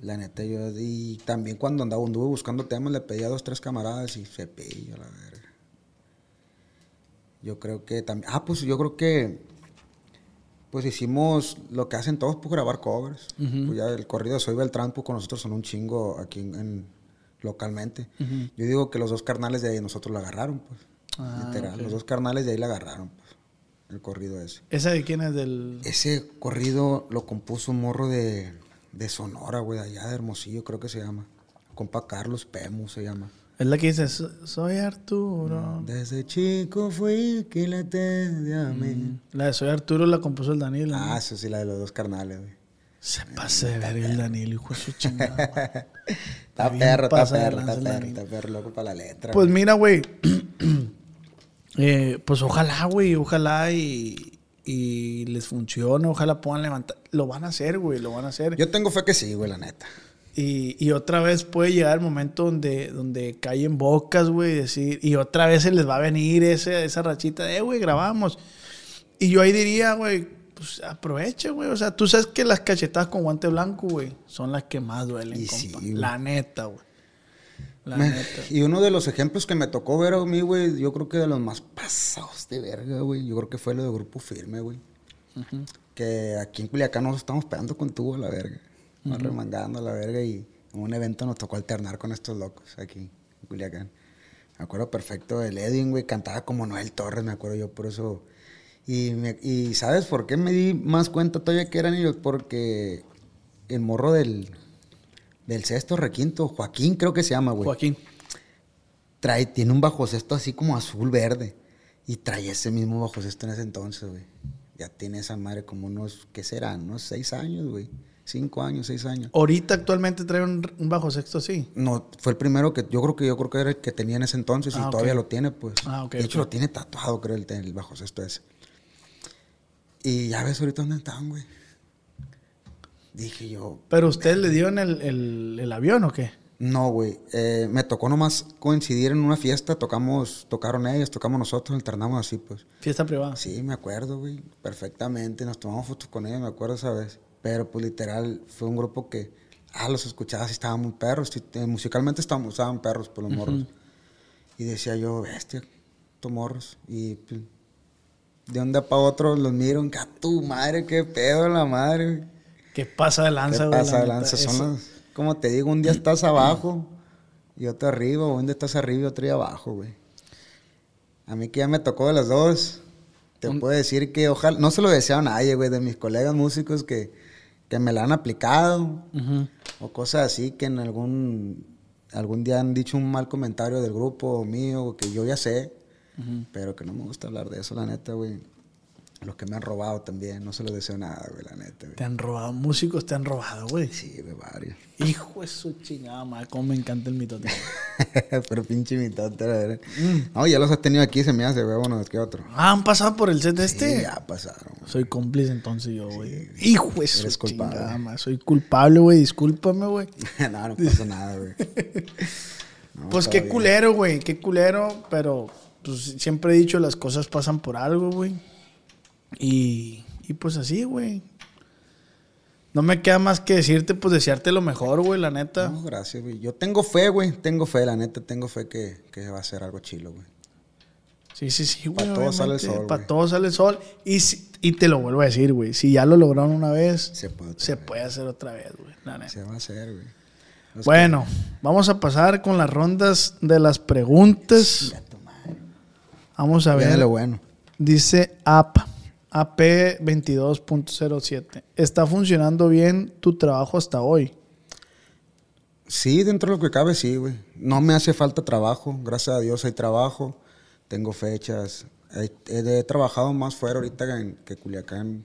Speaker 3: La neta, yo. Y también cuando andaba, anduve buscando temas, le pedía a dos, tres camaradas y se pillo, la verga. Yo creo que también. Ah, pues yo creo que. Pues hicimos lo que hacen todos, pues grabar covers. Pues ya el corrido de Soy Beltrán, pues con nosotros son un chingo aquí en, en- localmente. Yo digo que los dos carnales de ahí nosotros la agarraron, pues.
Speaker 2: Ah,
Speaker 3: literal. Los dos carnales de ahí la agarraron, pues. El corrido ese.
Speaker 2: ¿Esa de quién es del...?
Speaker 3: Ese corrido lo compuso un morro de, de Sonora, güey, allá de Hermosillo, creo que se llama. Compa Carlos Pemu se llama.
Speaker 2: Es la que dice, "So- soy Arturo.
Speaker 3: Desde chico fui que la te amé.
Speaker 2: Mm. La de Soy Arturo la compuso el Danilo.
Speaker 3: Ah, eso sí, la de los dos carnales, güey.
Speaker 2: Se pase de ver el Danilo, hijo de su chingada.
Speaker 3: Está perro, está perro, está perro, está perro, loco para la letra.
Speaker 2: Pues
Speaker 3: güey.
Speaker 2: mira, güey. eh, pues ojalá, güey, ojalá y, y les funcione, ojalá puedan levantar. Lo van a hacer, güey, lo van a hacer.
Speaker 3: Yo tengo fe que sí, güey, la neta.
Speaker 2: Y, y otra vez puede llegar el momento donde, donde caen bocas, güey, y decir, y otra vez se les va a venir ese, esa rachita de, "Eh, güey, grabamos. Y yo ahí diría, güey, pues aprovecha, güey. O sea, tú sabes que las cachetadas con guante blanco, güey, son las que más duelen,
Speaker 3: Y
Speaker 2: compa.
Speaker 3: sí.
Speaker 2: La neta, güey. La
Speaker 3: Me-
Speaker 2: neta.
Speaker 3: Y uno de los ejemplos que me tocó ver a mí, güey, yo creo que de los más pasados de verga, güey. Yo creo que fue lo de Grupo Firme, güey. Que aquí en Culiacán nos estamos pegando con tubo a la verga. Nos remangando la verga y en un evento nos tocó alternar con estos locos aquí en Culiacán. Me acuerdo perfecto del Edwin, güey, cantaba como Noel Torres, me acuerdo yo por eso. Y, me- y ¿sabes por qué me di más cuenta todavía que eran ellos? Porque el morro del, del sexto requinto, Joaquín creo que se llama, güey
Speaker 2: Joaquín.
Speaker 3: trae, tiene un bajo cesto así como azul verde. Y trae ese mismo bajo cesto en ese entonces, güey. Ya tiene esa madre como unos, ¿qué será? Unos seis años, güey. Cinco años, seis años.
Speaker 2: Ahorita actualmente trae un, un bajo sexto así.
Speaker 3: No, fue el primero que, yo creo que yo creo que era el que tenía en ese entonces
Speaker 2: Ah,
Speaker 3: y
Speaker 2: ok.
Speaker 3: todavía lo tiene, pues.
Speaker 2: Ah, ok,
Speaker 3: de hecho, lo tiene tatuado, creo, el, el bajo cesto ese. Y ya ves ahorita dónde están, güey. Dije yo,
Speaker 2: Pero usted le dio en el, el, el avión o qué?
Speaker 3: No, güey. Eh, me tocó nomás coincidir en una fiesta. Tocamos, tocaron ellos, tocamos nosotros, alternamos así, pues.
Speaker 2: Fiesta privada.
Speaker 3: Sí, me acuerdo, güey. Perfectamente. Nos tomamos fotos con ellos, me acuerdo esa vez. Pero, pues, literal, fue un grupo que... Ah, los escuchaba, sí estaban muy perros. eh, musicalmente estaban, estaban perros, por los morros. Y decía yo, bestia, estos morros. Y, pues, de un día para otro los miro. ¡Que a tu madre, qué pedo la madre!
Speaker 2: ¿Qué pasa de
Speaker 3: ¿Qué
Speaker 2: lanza, güey?
Speaker 3: pasa
Speaker 2: la
Speaker 3: de lanza?
Speaker 2: Eso-
Speaker 3: Son las- como te digo, un día estás abajo y otro arriba, o un día estás arriba y otro día abajo, güey. A mí que ya me tocó de las dos, te puedo decir que ojalá, no se lo deseo a nadie, güey, de mis colegas músicos que, que me la han aplicado, o cosas así que en algún, algún día han dicho un mal comentario del grupo mío, que yo ya sé, pero que no me gusta hablar de eso, la neta, güey. Los que me han robado también, no se los deseo nada, güey, la neta, güey.
Speaker 2: Te han robado, músicos te han robado, güey.
Speaker 3: Sí, güey, varios.
Speaker 2: Hijo de su chingada madre, cómo me encanta el mitote.
Speaker 3: Pero pinche mitote, la verdad. No, ya los has tenido aquí, se me hace, güey, uno que otro.
Speaker 2: Ah, ¿han pasado por el set de este?
Speaker 3: Sí, ya pasaron. güey.
Speaker 2: Soy cómplice entonces yo, güey. Hijo de su
Speaker 3: culpable.
Speaker 2: chingada madre. Soy culpable, güey. Discúlpame, güey.
Speaker 3: no, no pasa nada, güey. No,
Speaker 2: pues qué
Speaker 3: bien.
Speaker 2: culero, güey. Qué culero, pero pues siempre he dicho las cosas pasan por algo, güey. Y, y pues así, güey. No me queda más que decirte, pues desearte lo mejor, güey, la neta.
Speaker 3: No, gracias, güey. Yo tengo fe, güey. Tengo fe, la neta, tengo fe que, que va a ser algo chilo, güey.
Speaker 2: Sí, sí, sí, güey.
Speaker 3: Pa' todo sale el sol,
Speaker 2: Pa'
Speaker 3: güey.
Speaker 2: todo sale el sol. Y, si- y te lo vuelvo a decir, güey. Si ya lo lograron una vez,
Speaker 3: Se puede
Speaker 2: se
Speaker 3: vez.
Speaker 2: puede hacer otra vez, güey. La neta.
Speaker 3: Se va a hacer, güey. Los
Speaker 2: Bueno, vamos a pasar con las rondas de las preguntas. Vamos a ver.
Speaker 3: bueno.
Speaker 2: Dice AP, AP22.07. ¿Está funcionando bien tu trabajo hasta hoy?
Speaker 3: Sí, dentro de lo que cabe, sí, güey. No me hace falta trabajo. Gracias a Dios hay trabajo. Tengo fechas. He, he- he trabajado más fuera ahorita en- que Culiacán.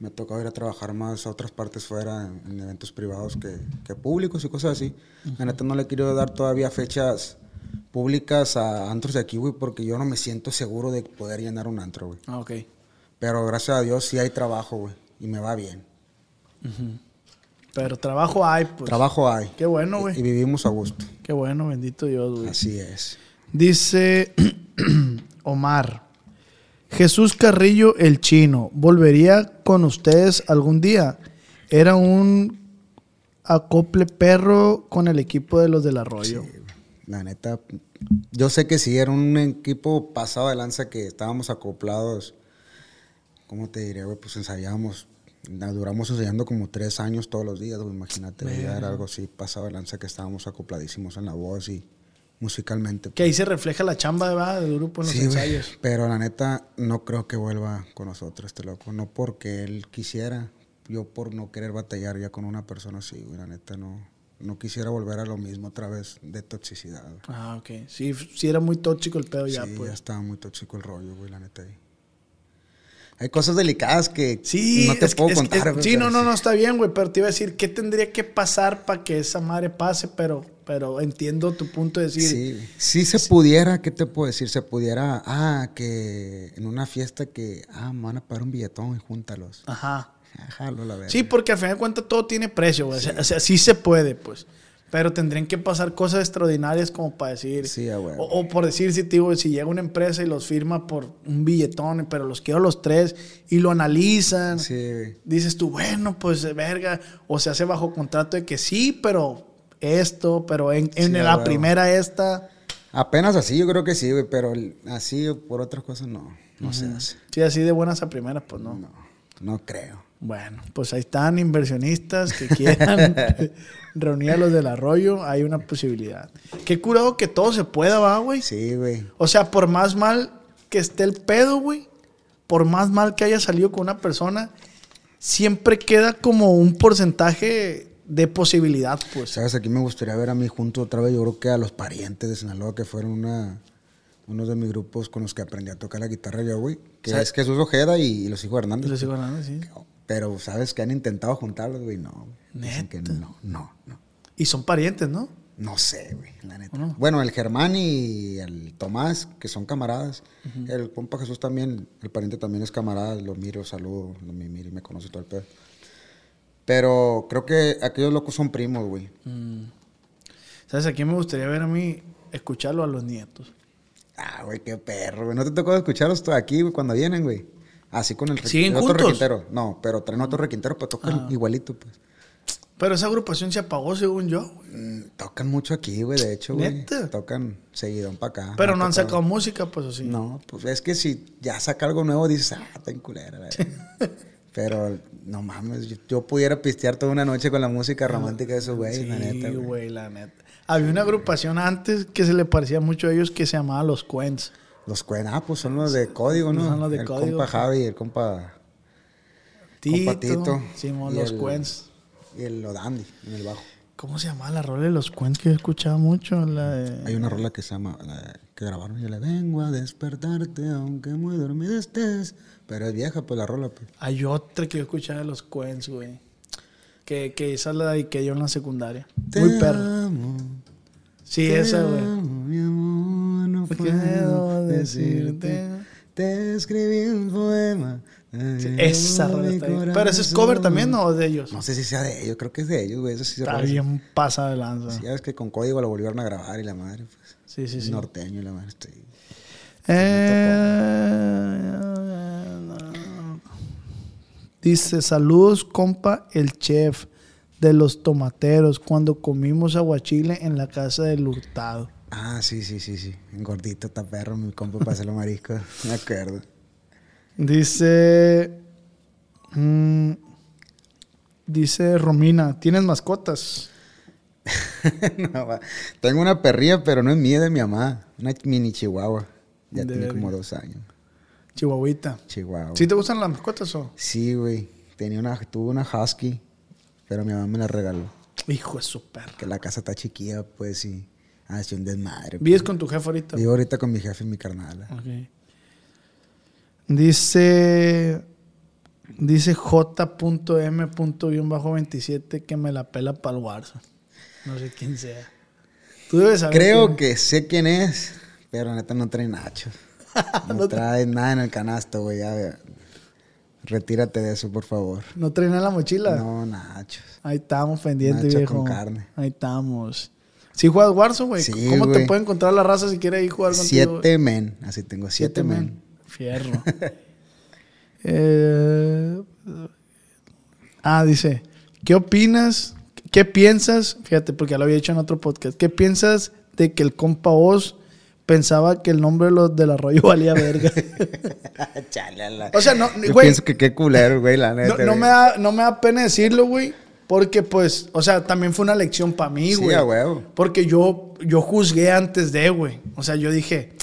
Speaker 3: Me ha tocado ir a trabajar más a otras partes fuera, en, en eventos privados que, que públicos y cosas así. La neta no le quiero dar todavía fechas públicas a antros de aquí, güey, porque yo no me siento seguro de poder llenar un antro, güey.
Speaker 2: Ah, ok.
Speaker 3: Pero gracias a Dios sí hay trabajo, güey, y me va bien.
Speaker 2: Pero trabajo hay, pues.
Speaker 3: trabajo hay.
Speaker 2: Qué bueno,
Speaker 3: Y-
Speaker 2: güey.
Speaker 3: Y, vivimos a gusto.
Speaker 2: Qué bueno, bendito Dios, güey.
Speaker 3: Así es.
Speaker 2: Dice Omar. Jesús Carrillo el chino, ¿volvería con ustedes algún día? Era un acople perro con el equipo de los del arroyo.
Speaker 3: Sí, la neta, yo sé que sí, era un equipo pasado de lanza que estábamos acoplados. ¿Cómo te diré, güey? Pues ensayábamos, duramos ensayando como tres años todos los días, güey. Imagínate, era algo así pasado de lanza que estábamos acopladísimos en la voz y musicalmente.
Speaker 2: Que ahí se refleja la chamba ¿verdad? del grupo en los
Speaker 3: Sí,
Speaker 2: ensayos.
Speaker 3: pero la neta, no creo que vuelva con nosotros este loco. No porque él quisiera, yo por no querer batallar ya con una persona así, güey. La neta, no, no quisiera volver a lo mismo otra vez de toxicidad.
Speaker 2: Ah, ok. Sí, sí era muy tóxico el pedo ya,
Speaker 3: sí,
Speaker 2: pues.
Speaker 3: ya estaba muy tóxico el rollo, güey, la neta. ahí. Hay cosas delicadas que
Speaker 2: Sí,
Speaker 3: no te
Speaker 2: que-
Speaker 3: puedo
Speaker 2: es que-
Speaker 3: contar.
Speaker 2: sí, no, no, no, está bien, güey, pero te iba a decir, ¿qué tendría que pasar para que esa madre pase? Pero, pero entiendo tu punto de decir,
Speaker 3: Sí, sí se pudiera, ¿qué te puedo decir? Se pudiera, ah, que en una fiesta que, ah, me van a pagar un billetón y júntalos.
Speaker 2: ajá.
Speaker 3: Jalo la verga.
Speaker 2: Sí, porque al final de cuentas todo tiene precio, güey. O sea, sí se puede, pues. Pero tendrían que pasar cosas extraordinarias como para decir.
Speaker 3: Sí, a huevo.
Speaker 2: o, o por decir, si, te digo, si llega una empresa y los firma por un billetón, pero los quiero los tres y lo analizan.
Speaker 3: Sí.
Speaker 2: Dices tú, bueno, pues verga. O se hace bajo contrato de que sí, pero esto, pero en, en
Speaker 3: Sí,
Speaker 2: la primera esta.
Speaker 3: Apenas así yo creo que sí, güey, pero así por otras cosas no, no se hace.
Speaker 2: Sí, así de buenas a primeras, pues no.
Speaker 3: No, no creo.
Speaker 2: Bueno, pues ahí están inversionistas que quieran reunir a los del arroyo. Hay una posibilidad. Qué curado que todo se pueda, va, güey.
Speaker 3: Sí, güey.
Speaker 2: O sea, por más mal que esté el pedo, güey, por más mal que haya salido con una persona, siempre queda como un porcentaje de posibilidad, pues.
Speaker 3: Sabes, aquí me gustaría ver a mí junto otra vez, yo creo que a los parientes de Sinaloa, que fueron una, uno de mis grupos con los que aprendí a tocar la guitarra yo, güey. Que
Speaker 2: ¿Sabes?
Speaker 3: es Jesús Ojeda y, y los hijos Hernández.
Speaker 2: Les sigo hablando, sí.
Speaker 3: Pero, ¿sabes que han intentado juntarlos, güey? No. Dicen que no, no, no.
Speaker 2: Y son parientes, ¿no?
Speaker 3: No sé, güey, la neta. Bueno, el Germán y el Tomás, que son camaradas. El compa Jesús también, el pariente también es camarada. Lo miro, saludo, lo mi- miro y me conoce todo el pedo. Pero creo que aquellos locos son primos, güey.
Speaker 2: ¿Sabes? Aquí me gustaría ver a mí escucharlo a los nietos.
Speaker 3: Ah, güey, qué perro, güey. ¿No te tocó escucharlos todo aquí, güey, cuando vienen, güey? Así con el,
Speaker 2: ¿Siguen
Speaker 3: el otro
Speaker 2: juntos?
Speaker 3: requintero. No, pero traen otro requintero, pero tocan igualito, pues.
Speaker 2: Pero esa agrupación se apagó, según yo. güey.
Speaker 3: Mm, tocan mucho aquí, güey, de hecho, güey.
Speaker 2: ¿Neta?
Speaker 3: Tocan seguidón para acá.
Speaker 2: Pero no han
Speaker 3: tocado.
Speaker 2: sacado música, pues así.
Speaker 3: No, pues es que si ya saca algo nuevo, dices, ah, está en culera. la. Pero no mames, yo, yo pudiera pistear toda una noche con la música romántica de esos güeyes,
Speaker 2: Sí,
Speaker 3: la neta. güey.
Speaker 2: güey, la neta. Había una agrupación antes que se le parecía mucho a ellos que se llamaba Los Cuents.
Speaker 3: Los cuen, ah, pues son los de código, ¿no?
Speaker 2: Son los de
Speaker 3: el
Speaker 2: código,
Speaker 3: compa. Javi, el compa,
Speaker 2: Tito.
Speaker 3: compa Tito.
Speaker 2: Simón,
Speaker 3: y
Speaker 2: Los
Speaker 3: el-. Y el Odandi, en el bajo.
Speaker 2: ¿Cómo se llamaba la rola de Los Cuents que yo escuchaba mucho? La de-
Speaker 3: Hay una rola que se llama, la que grabaron, yo le vengo a despertarte, aunque muy dormido estés. Pero es vieja, pues la rola, pues.
Speaker 2: Hay otra que yo escuchaba de Los Cuents, güey. Que, que esa la dediqué yo en la secundaria. Muy perra.
Speaker 3: amo,
Speaker 2: Sí, esa, güey.
Speaker 3: No
Speaker 2: ¿Qué
Speaker 3: puedo decirte. Te escribí un poema.
Speaker 2: Sí, esa bien. Pero ese es cover también, ¿no? ¿O de ellos?
Speaker 3: No sé si sea de ellos, creo que es de ellos, güey. Eso sí se
Speaker 2: Está bien pasada de lanza.
Speaker 3: Sí, ya ves que con código lo volvieron a grabar y la madre, pues.
Speaker 2: Sí, sí, sí.
Speaker 3: Norteño y la madre, estoy.
Speaker 2: Eh, dice, saludos, compa, el chef de los tomateros, cuando comimos aguachile en la casa del hurtado.
Speaker 3: Ah, sí, sí, sí, sí. Gordito, está perro, mi compa para hacer los mariscos. Me acuerdo.
Speaker 2: Dice, mm, dice Romina, ¿tienes mascotas?
Speaker 3: No, va. Tengo una perrilla, pero no es mía, de mi mamá. Una mini chihuahua. Ya tiene como dos años.
Speaker 2: Chihuahuita.
Speaker 3: Chihuahua.
Speaker 2: ¿Sí te gustan las mascotas o?
Speaker 3: Sí, güey. Tenía una, tuve una husky, pero mi mamá me la regaló.
Speaker 2: Hijo de su perra.
Speaker 3: Que la casa está chiquilla, pues sí. Hace un desmadre.
Speaker 2: ¿Vives
Speaker 3: pues.
Speaker 2: con tu jefe ahorita?
Speaker 3: Vivo ahorita con mi jefe y mi carnal.
Speaker 2: Ok. Dice. Dice J.M.27 que me la pela para el Warzone. No sé quién sea. Tú debes saber.
Speaker 3: Creo
Speaker 2: quién
Speaker 3: que sé quién es, pero neta no trae nachos. No trae nada en el canasto, güey. Retírate de eso, por favor.
Speaker 2: No trae nada en la mochila.
Speaker 3: No, nachos.
Speaker 2: Ahí estamos pendientes,
Speaker 3: Nacho
Speaker 2: viejo.
Speaker 3: con carne.
Speaker 2: Ahí estamos. ¿Sí juegas Warzone, güey?
Speaker 3: Sí,
Speaker 2: ¿Cómo te puede encontrar la raza si quiere ir a jugar contigo?
Speaker 3: Siete men. Así tengo, siete, men.
Speaker 2: Fierro. Eh, ah, dice, ¿qué opinas? ¿Qué piensas? Fíjate, porque ya lo había dicho en otro podcast. ¿Qué piensas de que el compa Oz pensaba que el nombre del arroyo valía verga?
Speaker 3: Chale, a la-
Speaker 2: o sea, no,
Speaker 3: Yo
Speaker 2: güey.
Speaker 3: pienso que qué culero, güey, la neta.
Speaker 2: No, no me da, no me da pena decirlo, güey. Porque, pues, o sea, también fue una lección para mí,
Speaker 3: Sí,
Speaker 2: güey.
Speaker 3: a huevo.
Speaker 2: Porque yo, yo juzgué antes de, güey. O sea, yo dije,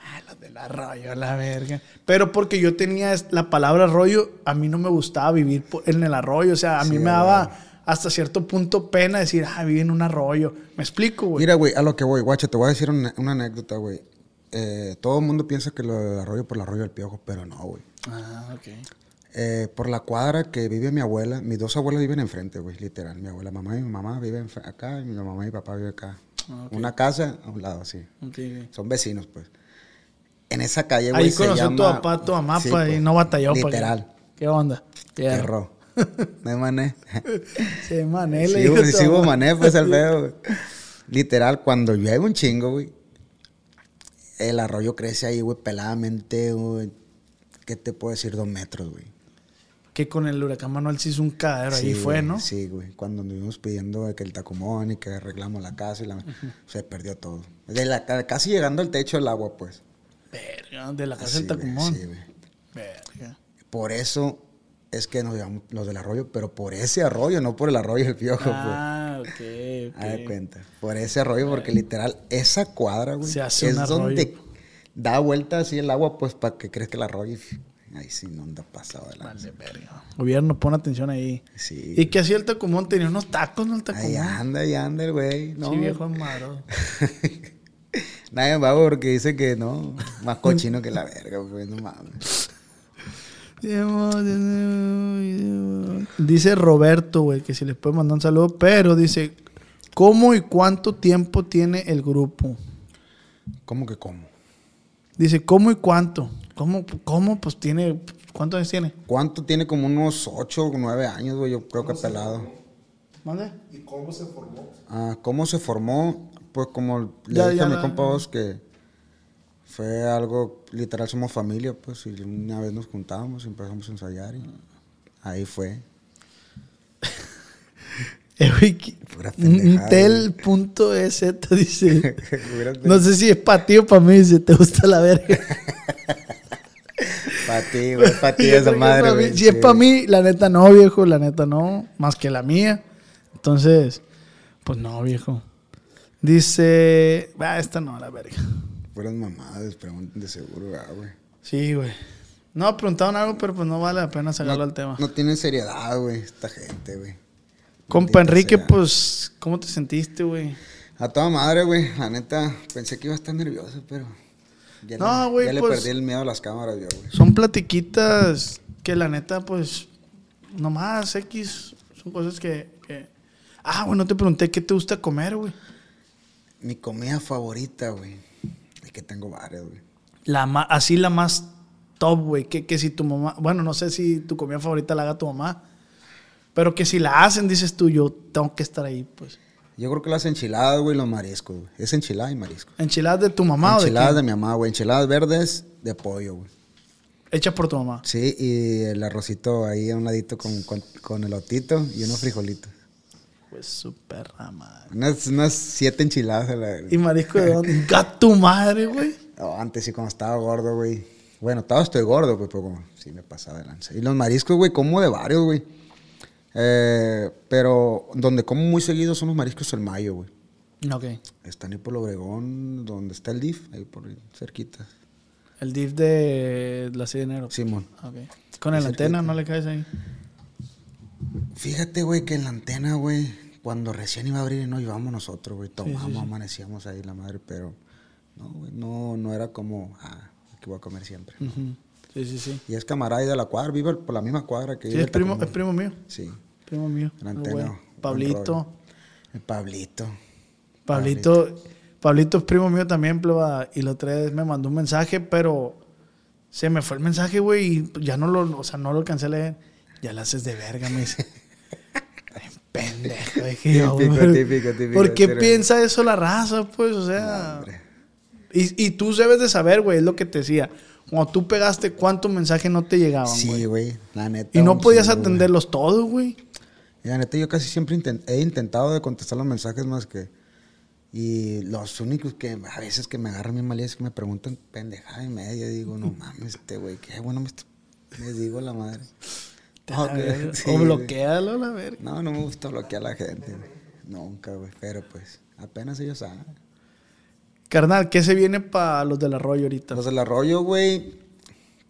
Speaker 2: ah, los del arroyo, la verga. Pero porque yo tenía la palabra arroyo, a mí no me gustaba vivir en el arroyo. O sea, a mí
Speaker 3: Sí,
Speaker 2: me
Speaker 3: a
Speaker 2: daba hasta cierto punto pena decir, ah, viví en un arroyo. Me explico, güey.
Speaker 3: Mira, güey, a lo que voy, guacha, te voy a decir una, una anécdota, güey. Eh, todo el mundo piensa que lo del arroyo por el arroyo del piojo, pero no, güey.
Speaker 2: Ah, ok.
Speaker 3: Eh, por la cuadra que vive mi abuela, mis dos abuelas viven enfrente, güey, literal. Mi abuela mamá y mi mamá viven acá y mi mamá y mi papá viven acá.
Speaker 2: Ah,
Speaker 3: Una casa a un lado, sí. Son vecinos, pues. En esa calle, güey,
Speaker 2: Ahí
Speaker 3: se
Speaker 2: conoció
Speaker 3: llama...
Speaker 2: tu papá, tu mamá,
Speaker 3: Sí,
Speaker 2: pues, y
Speaker 3: pues,
Speaker 2: no batalló. para que-
Speaker 3: Literal.
Speaker 2: ¿Qué onda? Fierro.
Speaker 3: Perro. No mané.
Speaker 2: Sí, mané, le
Speaker 3: Sí,
Speaker 2: tu
Speaker 3: sí hubo mané, pues el pedo, güey. Literal, cuando llueve un chingo, güey, el arroyo crece ahí, güey, peladamente, güey. ¿Qué te puedo decir? Dos metros, güey.
Speaker 2: Que con el huracán Manuel se hizo un cagadero.
Speaker 3: Sí,
Speaker 2: ahí fue, ¿no?
Speaker 3: Sí, güey. Cuando anduvimos pidiendo que el tacumón y que arreglamos la casa y la... Se perdió todo. De la, ca- casi llegando al techo del agua, pues.
Speaker 2: Verga, de la casa del Tacumón.
Speaker 3: Sí, güey.
Speaker 2: Verga.
Speaker 3: Por eso es que nos llamamos los del arroyo, pero por ese arroyo, no por el arroyo del piojo, pues.
Speaker 2: Ah, ok, ok.
Speaker 3: Haz de cuenta. Por ese arroyo, porque literal, esa cuadra, güey,
Speaker 2: Se hace
Speaker 3: es
Speaker 2: un arroyo.
Speaker 3: donde da vuelta así el agua, pues, para que crezca el arroyo. Ahí sí no anda pasado de lanza.
Speaker 2: Vale, verga. Gobierno, pon atención ahí.
Speaker 3: Sí.
Speaker 2: ¿Y qué hacía el Tacumón? Tenía unos tacos, ¿no? El
Speaker 3: Ahí
Speaker 2: Tacumón.
Speaker 3: anda, ahí anda el güey. No,
Speaker 2: Sí, viejo amaro.
Speaker 3: Nadie va porque dice que no, más cochino que la verga, güey, no mames.
Speaker 2: Dice Roberto, güey, que si les puede mandar un saludo, pero dice, ¿cómo y cuánto tiempo tiene el grupo?
Speaker 3: ¿Cómo que cómo?
Speaker 2: Dice, ¿cómo y cuánto? ¿Cómo? ¿Cómo? Pues tiene, ¿cuántos años tiene?
Speaker 3: ¿Cuánto tiene? Como unos 8 o 9 años, güey, yo creo que pelado.
Speaker 2: ¿Mande?
Speaker 3: Ah, ¿Cómo se formó? Pues como le
Speaker 2: Ya,
Speaker 3: dije
Speaker 2: ya
Speaker 3: a mi
Speaker 2: la-
Speaker 3: compa vos que fue algo, literal somos familia, pues, y una vez nos juntábamos y empezamos a ensayar y ahí fue. Pendejada,
Speaker 2: tel.ez dice, no sé si es para ti o para mí, dice, ¿te gusta la verga?
Speaker 3: Para ti, güey, para ti esa madre, güey.
Speaker 2: Si es para mí, la neta no, viejo, la neta no, más que la mía. Entonces, pues no, viejo. Dice, ah, esta no, la verga.
Speaker 3: Puras mamadas, pregunten de seguro, ah, güey.
Speaker 2: Sí, güey. No, preguntaron algo, pero pues no vale la pena sacarlo al tema.
Speaker 3: No tienen seriedad, güey, esta gente, güey.
Speaker 2: Compa Enrique,
Speaker 3: sea.
Speaker 2: pues, ¿cómo te sentiste, güey?
Speaker 3: A toda madre, güey. La neta, pensé que iba a estar nervioso, pero. Ya
Speaker 2: No, güey,
Speaker 3: Ya le
Speaker 2: pues-
Speaker 3: perdí el miedo a las cámaras, yo, güey.
Speaker 2: Son platiquitas que la neta, pues, nomás X, son cosas que... que- Ah, bueno, te pregunté qué te gusta comer, güey.
Speaker 3: Mi comida favorita, güey. Es que tengo varias, güey.
Speaker 2: La ma- así la más top, güey. Que, que si tu mamá, bueno, no sé si tu comida favorita la haga tu mamá, pero que si la hacen, dices tú, yo tengo que estar ahí, pues.
Speaker 3: Yo creo que las enchiladas, güey, los mariscos, güey. Es enchilada y marisco.
Speaker 2: ¿Enchiladas de tu mamá
Speaker 3: enchiladas
Speaker 2: o
Speaker 3: de,
Speaker 2: de
Speaker 3: mi mamá, güey. Enchiladas verdes de pollo, güey.
Speaker 2: quién? Hecha por tu mamá.
Speaker 3: Sí, y el arrocito ahí a un ladito con, con, con elotito y unos frijolitos.
Speaker 2: Pues súper madre.
Speaker 3: Unas, unas siete enchiladas a la
Speaker 2: ¿Y marisco de dónde? ¡Gato madre, güey!
Speaker 3: No, antes sí, cuando estaba gordo, güey. Bueno, todavía estoy gordo, pues, pero como sí me pasaba de lanza. Y los mariscos, güey, como de varios, güey. Eh, pero donde como muy seguido son los mariscos el mayo, güey.
Speaker 2: Ok.
Speaker 3: Están ahí por el Obregón, donde está el DIF, ahí por ahí, cerquita.
Speaker 2: El div de la 6 de enero.
Speaker 3: Simón.
Speaker 2: Ok. Con
Speaker 3: Ahí
Speaker 2: antena. ¿no le caes ahí?
Speaker 3: Fíjate, güey, que en la antena, güey, cuando recién iba a abrir no llevamos nosotros, güey. Tomamos,
Speaker 2: sí.
Speaker 3: amanecíamos ahí, la madre, pero no, güey, no, no era como, ah, aquí voy a comer siempre.
Speaker 2: Ujú. Sí, sí, sí.
Speaker 3: Y es camarada de la cuadra, vive por la misma cuadra que
Speaker 2: Sí, es primo, es primo mío.
Speaker 3: Sí.
Speaker 2: Primo mío. Ah,
Speaker 3: antena. buen
Speaker 2: Pablito.
Speaker 3: El Pablito.
Speaker 2: Pablito, Pablito es primo mío también, pleba, y otra vez me mandó un mensaje, pero se me fue el mensaje, güey, y ya no lo, o sea, no lo alcancé a leer. Ya la haces de verga, me dice. Pendejo, dije yo,
Speaker 3: Típico, típico, típico,
Speaker 2: ¿Por qué piensa eso la raza, pues? O sea. y tú debes de saber, güey, es lo que te decía. Cuando tú pegaste, ¿cuántos mensajes no te llegaban,
Speaker 3: Sí,
Speaker 2: güey?
Speaker 3: la neta.
Speaker 2: y no podías atenderlos todos, güey.
Speaker 3: La neta, yo casi siempre he intentado de contestar los mensajes más que... Y los únicos que a veces que me agarran bien mal es que me preguntan pendejada y media. Digo, no mames, este güey, qué bueno me les digo la madre.
Speaker 2: Ver,
Speaker 3: sí,
Speaker 2: o bloquealo, la verga.
Speaker 3: No, no me gusta bloquear a la gente. Nunca, güey. Pero pues, apenas ellos saben.
Speaker 2: Carnal, ¿qué se viene para los del arroyo ahorita?
Speaker 3: Los del arroyo, güey,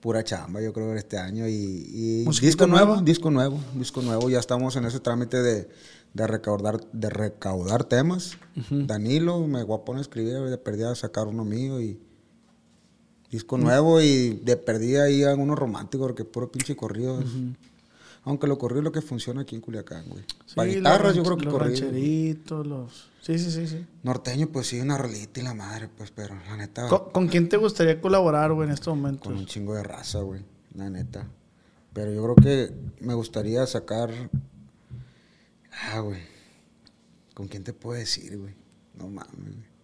Speaker 3: pura chamba, yo creo, este año. Y, y
Speaker 2: ¿Musiquita
Speaker 3: disco nuevo,
Speaker 2: nueva?
Speaker 3: disco nuevo, disco nuevo. Ya estamos en ese trámite de, de recaudar, de recaudar temas. Danilo, me voy a poner a escribir, de perdida a sacar uno mío y disco nuevo y de perdida ahí algunos románticos, porque puro pinche corrido. Aunque lo corrido es lo que funciona aquí en Culiacán, güey. Para
Speaker 2: Sí,
Speaker 3: guitarras,
Speaker 2: los
Speaker 3: yo creo que
Speaker 2: los
Speaker 3: corrido.
Speaker 2: rancheritos, los... Sí, sí, sí, sí.
Speaker 3: Norteño, pues sí, una rolita y la madre, pues, pero la neta.
Speaker 2: ¿Con, con quién te gustaría colaborar, güey, en estos
Speaker 3: Con
Speaker 2: momentos?
Speaker 3: un chingo de raza, güey. La neta. Pero yo creo que me gustaría sacar. Ah, güey. ¿Con quién te puedo decir, güey? No mames, güey.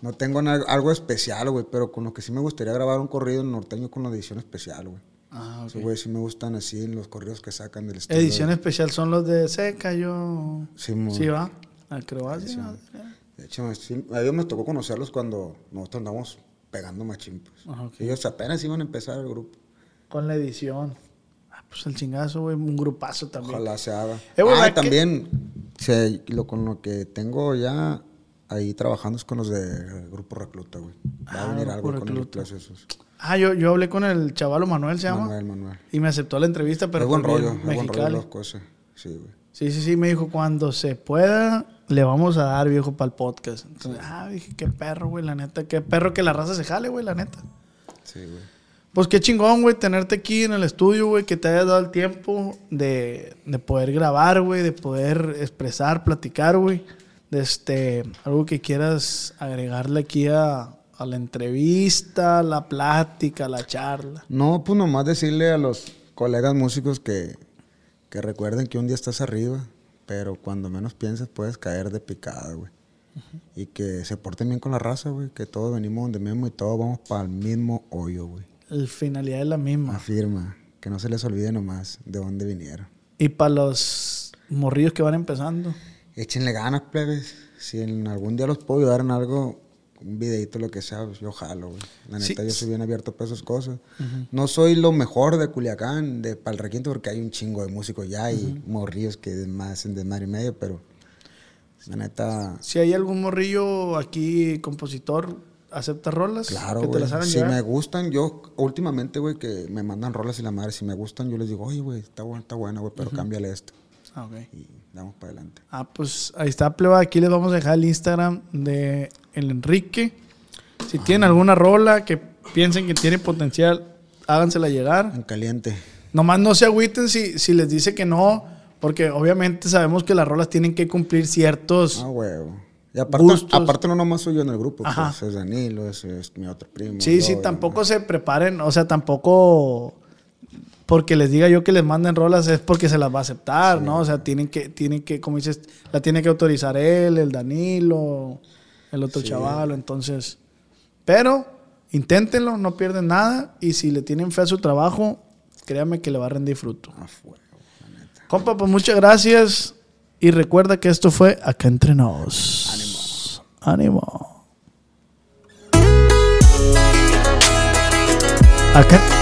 Speaker 3: No tengo algo especial, güey, pero con lo que sí me gustaría grabar un corrido en norteño con la edición especial, güey.
Speaker 2: Ah, ok.
Speaker 3: güey sí me gustan así los corridos que sacan del.
Speaker 2: Edición especial son los de Seca, yo...
Speaker 3: Sí, mo-
Speaker 2: Sí, va. A Croacia. ¿no?
Speaker 3: De hecho, a ellos me tocó conocerlos cuando nosotros andamos pegando machín, pues.
Speaker 2: Ajá.
Speaker 3: Ellos apenas iban a empezar el grupo.
Speaker 2: Con la edición. Ah, pues el chingazo, güey. Un grupazo también.
Speaker 3: Ojalá se haga.
Speaker 2: Eh,
Speaker 3: ah,
Speaker 2: ¿verdad
Speaker 3: y también se- lo, con lo que tengo ya ahí trabajando es con los de Grupo Recluta, güey. Va
Speaker 2: Ah,
Speaker 3: a venir
Speaker 2: Grupo
Speaker 3: algo con el
Speaker 2: Recluta.
Speaker 3: Plus esos.
Speaker 2: Ah, yo, yo hablé con el chavalo Manuel, se llama.
Speaker 3: Manuel, Manuel.
Speaker 2: Y me aceptó la entrevista, pero
Speaker 3: es buen
Speaker 2: bien
Speaker 3: rollo, es buen rollo
Speaker 2: Mexicali.
Speaker 3: las cosas. Sí, güey.
Speaker 2: Sí, sí, sí, me dijo, cuando se pueda, le vamos a dar, viejo, para el podcast. Entonces, ah, dije, qué perro, güey, la neta. Qué perro que la raza se jale, güey, la neta.
Speaker 3: Sí, güey.
Speaker 2: Pues qué chingón, güey, tenerte aquí en el estudio, güey, que te hayas dado el tiempo de, de poder grabar, güey, de poder expresar, platicar, güey. Este, algo que quieras agregarle aquí a, a la entrevista, la plática, la charla.
Speaker 3: No, pues nomás decirle a los colegas músicos que, que recuerden que un día estás arriba, pero cuando menos piensas puedes caer de picada, güey. Y que se porten bien con la raza, güey. Que todos venimos donde mismo y todos vamos para el mismo hoyo, güey.
Speaker 2: La finalidad es la misma.
Speaker 3: Afirma. Que no se les olvide nomás de dónde vinieron.
Speaker 2: Y para los morrillos que van empezando.
Speaker 3: Échenle ganas, plebes. Si en algún día los puedo ayudar en algo, un videito, lo que sea, pues yo jalo, güey. La
Speaker 2: Sí.
Speaker 3: neta, yo soy bien abierto para esas cosas. No soy lo mejor de Culiacán, de Pal Requinto, porque hay un chingo de músicos ya y morrillos que más hacen de madre y medio, pero la neta,
Speaker 2: Si hay algún morrillo aquí, compositor, acepta rolas.
Speaker 3: claro,
Speaker 2: que te
Speaker 3: güey.
Speaker 2: las hagan
Speaker 3: Si
Speaker 2: llegar?
Speaker 3: me gustan, yo últimamente, güey, que me mandan rolas y la madre, si me gustan, yo les digo, oye, güey, está buena, está buena, güey, pero cámbiale esto.
Speaker 2: Ah, ok.
Speaker 3: Y damos para adelante.
Speaker 2: Ah, pues ahí está, pleba. Aquí les vamos a dejar el Instagram de el Enrique. Si tienen alguna rola que piensen que tiene potencial, hágansela llegar.
Speaker 3: En caliente.
Speaker 2: Nomás no se agüiten si, si les dice que no, porque obviamente sabemos que las rolas tienen que cumplir ciertos...
Speaker 3: Ah, huevo. Y aparte,
Speaker 2: Gustos.
Speaker 3: aparte no nomás soy yo en el grupo,
Speaker 2: Ajá.
Speaker 3: pues es Danilo, es, es mi otro primo.
Speaker 2: sí,
Speaker 3: yo,
Speaker 2: sí, tampoco se preparen, o sea, tampoco porque les diga yo que les manden rolas es porque se las va a aceptar, ¿no? O sea, tienen que, tienen que, como dices, la tiene que autorizar él, el Danilo, el otro chaval, entonces. Pero inténtenlo, no pierden nada y si le tienen fe a su trabajo, créanme que le va a rendir fruto.
Speaker 3: Ah, fuego, la neta.
Speaker 2: Compa, pues muchas gracias y recuerda que esto fue Acá Entre Nos. Ánimo. Ánimo. Acá.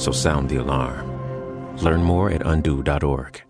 Speaker 4: so sound the alarm. Learn more at undo.org.